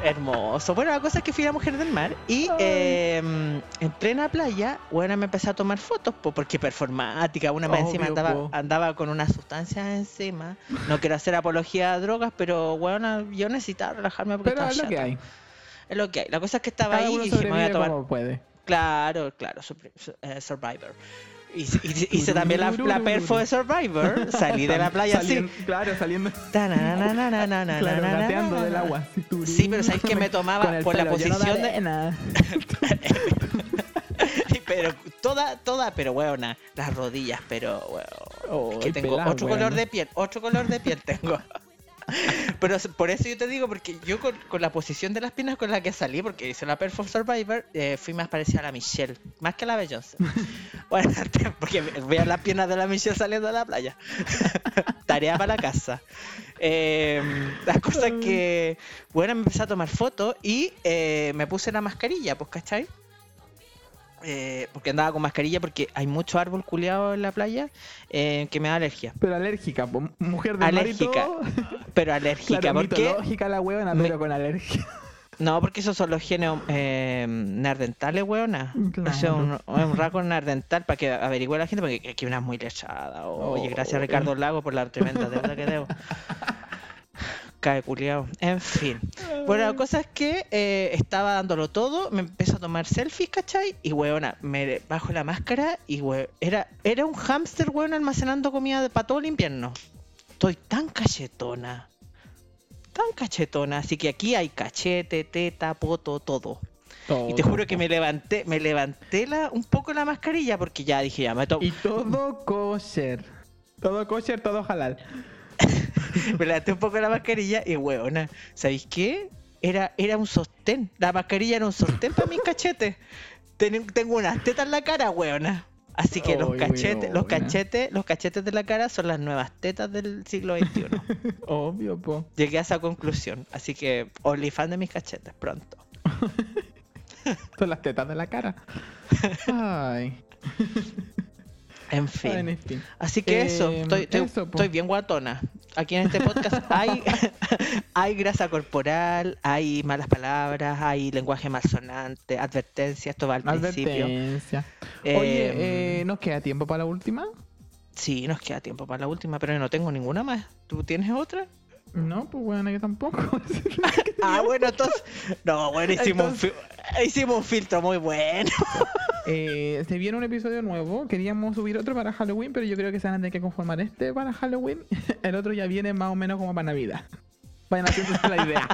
Speaker 2: Hermoso. Bueno, la cosa es que fui la mujer del mar y eh, en plena playa, bueno, me empecé a tomar fotos po, porque performática, una más encima andaba, andaba con unas sustancias encima. No quiero hacer apología a drogas, pero bueno, yo necesitaba relajarme porque
Speaker 3: Pero es lo que hay.
Speaker 2: Es lo que hay. La cosa es que estaba
Speaker 3: Cada
Speaker 2: ahí y dije, me voy a tomar.
Speaker 3: puede.
Speaker 2: Claro, claro, eh, Survivor. Hice, hice también la, perfo de Survivor. Salí de la playa así.
Speaker 3: Claro, saliendo. Claro, del agua.
Speaker 2: Sí, pero que me tomaba por la posición de. pero toda, toda, pero weona, las rodillas, pero weona,
Speaker 3: oh,
Speaker 2: tengo otro color de piel, otro color de piel tengo. <laughs> Pero por eso yo te digo, porque yo con, con la posición de las piernas con la que salí, porque hice la Perfect Survivor, eh, fui más parecida a la Michelle, más que a la Beyoncé. <laughs> Bueno, <laughs> porque veo las piernas de la Michelle saliendo de la playa. Tarea para la casa. Eh, la cosa es que, bueno, me empecé a tomar fotos y eh, me puse la mascarilla, pues, ¿cachai? Eh, porque andaba con mascarilla porque hay mucho árbol culeado en la playa eh, que me da alergia.
Speaker 3: Pero alérgica, mujer de
Speaker 2: Alérgica. <laughs> Pero alérgica,
Speaker 3: Claro,
Speaker 2: porque
Speaker 3: mitológica la huevona,
Speaker 2: me-
Speaker 3: pero con alergia. <laughs>
Speaker 2: no, porque esos son los genes eh, neandertales, weona.
Speaker 3: Claro.
Speaker 2: Ese es un, un rasgo neandertal para que averigüe la gente, porque aquí una es muy lechada. Oye,
Speaker 3: Oh.
Speaker 2: gracias Ricardo Lago por la tremenda deuda que debo. <laughs> Cae culiao. En fin. Bueno, la cosa es que eh, estaba dándolo todo, me empezó a tomar selfies, ¿cachai? Y weona, me bajo la máscara y we- era, era un hámster, weón, almacenando comida para todo el invierno. Estoy tan cachetona. Tan cachetona. Así que aquí hay cachete, teta, poto, todo. Y te juro que me levanté, me levanté la, un poco la mascarilla porque ya dije, ya me tomo.
Speaker 3: Y todo kosher. Todo kosher, todo halal. <laughs>
Speaker 2: me levanté un poco la mascarilla y weona, ¿sabéis qué? Era, era un sostén. La mascarilla era un sostén para mis cachetes. Ten- tengo unas tetas en la cara, weona. Así que los cachetes, los cachetes, los cachetes de la cara son las nuevas tetas del siglo XXI. <laughs>
Speaker 3: Obvio, po.
Speaker 2: Llegué a esa conclusión. Así que OnlyFans de mis cachetes, pronto. <laughs>
Speaker 3: Son las tetas de la cara. Ay.
Speaker 2: En fin.
Speaker 3: en fin.
Speaker 2: Así que eso,
Speaker 3: Eh,
Speaker 2: estoy, estoy-
Speaker 3: eso,
Speaker 2: estoy bien guatona. Aquí en este podcast <laughs> hay, hay grasa corporal, hay malas palabras, hay lenguaje malsonante, advertencia, esto va al principio.
Speaker 3: Advertencia.
Speaker 2: Eh,
Speaker 3: Oye, eh, ¿nos queda tiempo para la última?
Speaker 2: Sí, nos queda tiempo para la última, pero yo no tengo ninguna más. ¿Tú tienes otra?
Speaker 3: No, pues bueno, yo tampoco. <laughs>
Speaker 2: Ah, bueno, entonces. No, bueno, hicimos, Un, fi- hicimos un filtro muy bueno. <laughs>
Speaker 3: Eh, se viene un episodio nuevo. Queríamos subir otro para Halloween, pero yo creo que se van a tener que conformar este para Halloween. <laughs> El otro ya viene más o menos como para Navidad. Vayan haciéndose la idea.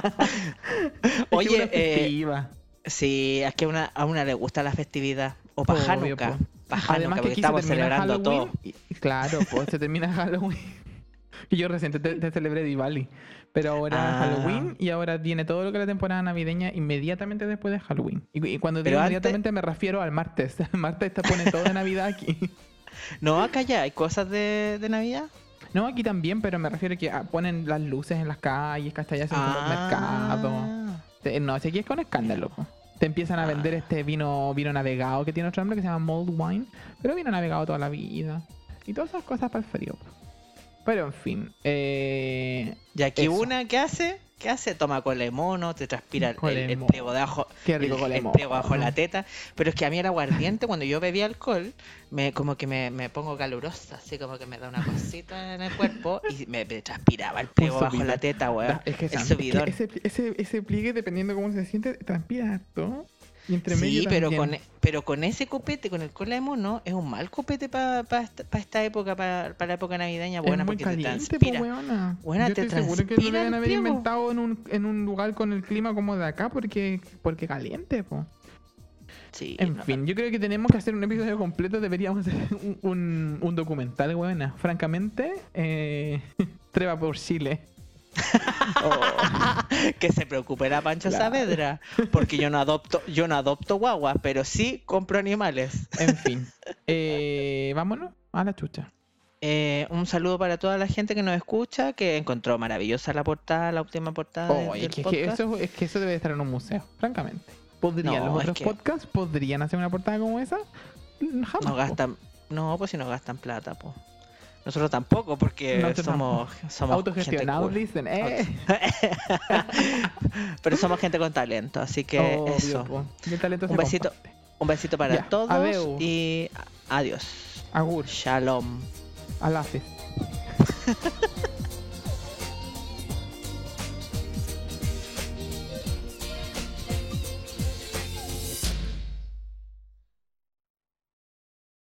Speaker 3: Es que
Speaker 2: Oye,
Speaker 3: una
Speaker 2: eh. Sí, es que a una, a una le gusta la festividad. O para
Speaker 3: Obvio,
Speaker 2: Hanukkah.
Speaker 3: po.
Speaker 2: Para
Speaker 3: Además
Speaker 2: Hanukkah,
Speaker 3: que
Speaker 2: porque estamos celebrando todo.
Speaker 3: Y- claro, pues se termina Halloween. Y <laughs> yo recién te, te celebré Diwali. Pero ahora
Speaker 2: Ah.
Speaker 3: Halloween y ahora viene todo lo que es la temporada navideña inmediatamente después de Halloween. Y, y cuando digo
Speaker 2: antes-
Speaker 3: inmediatamente me refiero al martes. <laughs> El martes te pone todo de Navidad aquí. <laughs>
Speaker 2: No, acá ya hay cosas de, de Navidad.
Speaker 3: No, aquí también, pero me refiero a que ah, ponen las luces en las calles, ¿cachai? Hacen como
Speaker 2: Ah.
Speaker 3: mercados. Te- No, si aquí es con escándalo. Te empiezan a vender
Speaker 2: Ah.
Speaker 3: este vino vino navegado que tiene otro nombre que se llama Mold Wine. Pero vino navegado toda la vida. Y todas esas cosas para el frío. po. Pero en fin. Eh,
Speaker 2: Y aquí
Speaker 3: Eso.
Speaker 2: una que hace, ¿qué hace? Toma con mono, te transpira el, el, pliego de abajo,
Speaker 3: qué rico
Speaker 2: el, el pliego bajo la teta. Pero es que a mí era aguardiente, cuando yo bebía alcohol, me como que me, me pongo calurosa, así como que me da una cosita en el cuerpo y me, me transpiraba el pliego bajo la teta, weón.
Speaker 3: Es que,
Speaker 2: el
Speaker 3: es que ese, ese, ese pliegue, dependiendo cómo se siente, transpira harto. Y entre medio
Speaker 2: Sí, pero con, e- pero con ese copete, con el cola de mono, es un mal copete para esta época, para la época navideña, buena,
Speaker 3: es muy
Speaker 2: porque
Speaker 3: caliente,
Speaker 2: te
Speaker 3: po,
Speaker 2: transpira.
Speaker 3: weona.
Speaker 2: Weona,
Speaker 3: Yo
Speaker 2: te
Speaker 3: estoy seguro que lo deben haber inventado en un, en un lugar con el clima como de acá porque, porque caliente, po.
Speaker 2: Sí,
Speaker 3: En
Speaker 2: no,
Speaker 3: fin, yo creo que tenemos que hacer un episodio completo. Deberíamos hacer <laughs> un, un, un documental, weona. Francamente, eh, <laughs> Treva por Chile. Oh, <laughs>
Speaker 2: que se preocupe la Pancho
Speaker 3: Claro.
Speaker 2: Saavedra, porque yo no adopto, yo no adopto guaguas, pero sí compro animales.
Speaker 3: en fin. Eh, vámonos a la chucha.
Speaker 2: Eh, un saludo para toda la gente que nos escucha, que encontró maravillosa la portada, la última portada
Speaker 3: Oh,
Speaker 2: del
Speaker 3: es, que, eso, es que eso debe estar en un museo, francamente. ¿Podrían
Speaker 2: No,
Speaker 3: los otros
Speaker 2: que-
Speaker 3: podcasts? ¿Podrían hacer una portada como esa? Jamás.
Speaker 2: No
Speaker 3: po.
Speaker 2: gastan, no, pues si no gastan plata, pues. Nosotros tampoco, porque
Speaker 3: Nosotros
Speaker 2: somos, somos
Speaker 3: Autogestionados,
Speaker 2: gente
Speaker 3: dicen. Eh.
Speaker 2: cool. <laughs> Pero somos gente con talento, así que
Speaker 3: Obvio,
Speaker 2: eso.
Speaker 3: po. Y el talento
Speaker 2: Un besito.
Speaker 3: comparte.
Speaker 2: Un besito para
Speaker 3: Ya,
Speaker 2: todos
Speaker 3: adeu.
Speaker 2: y adiós.
Speaker 3: Agur.
Speaker 2: Shalom.
Speaker 3: Alafis. <laughs>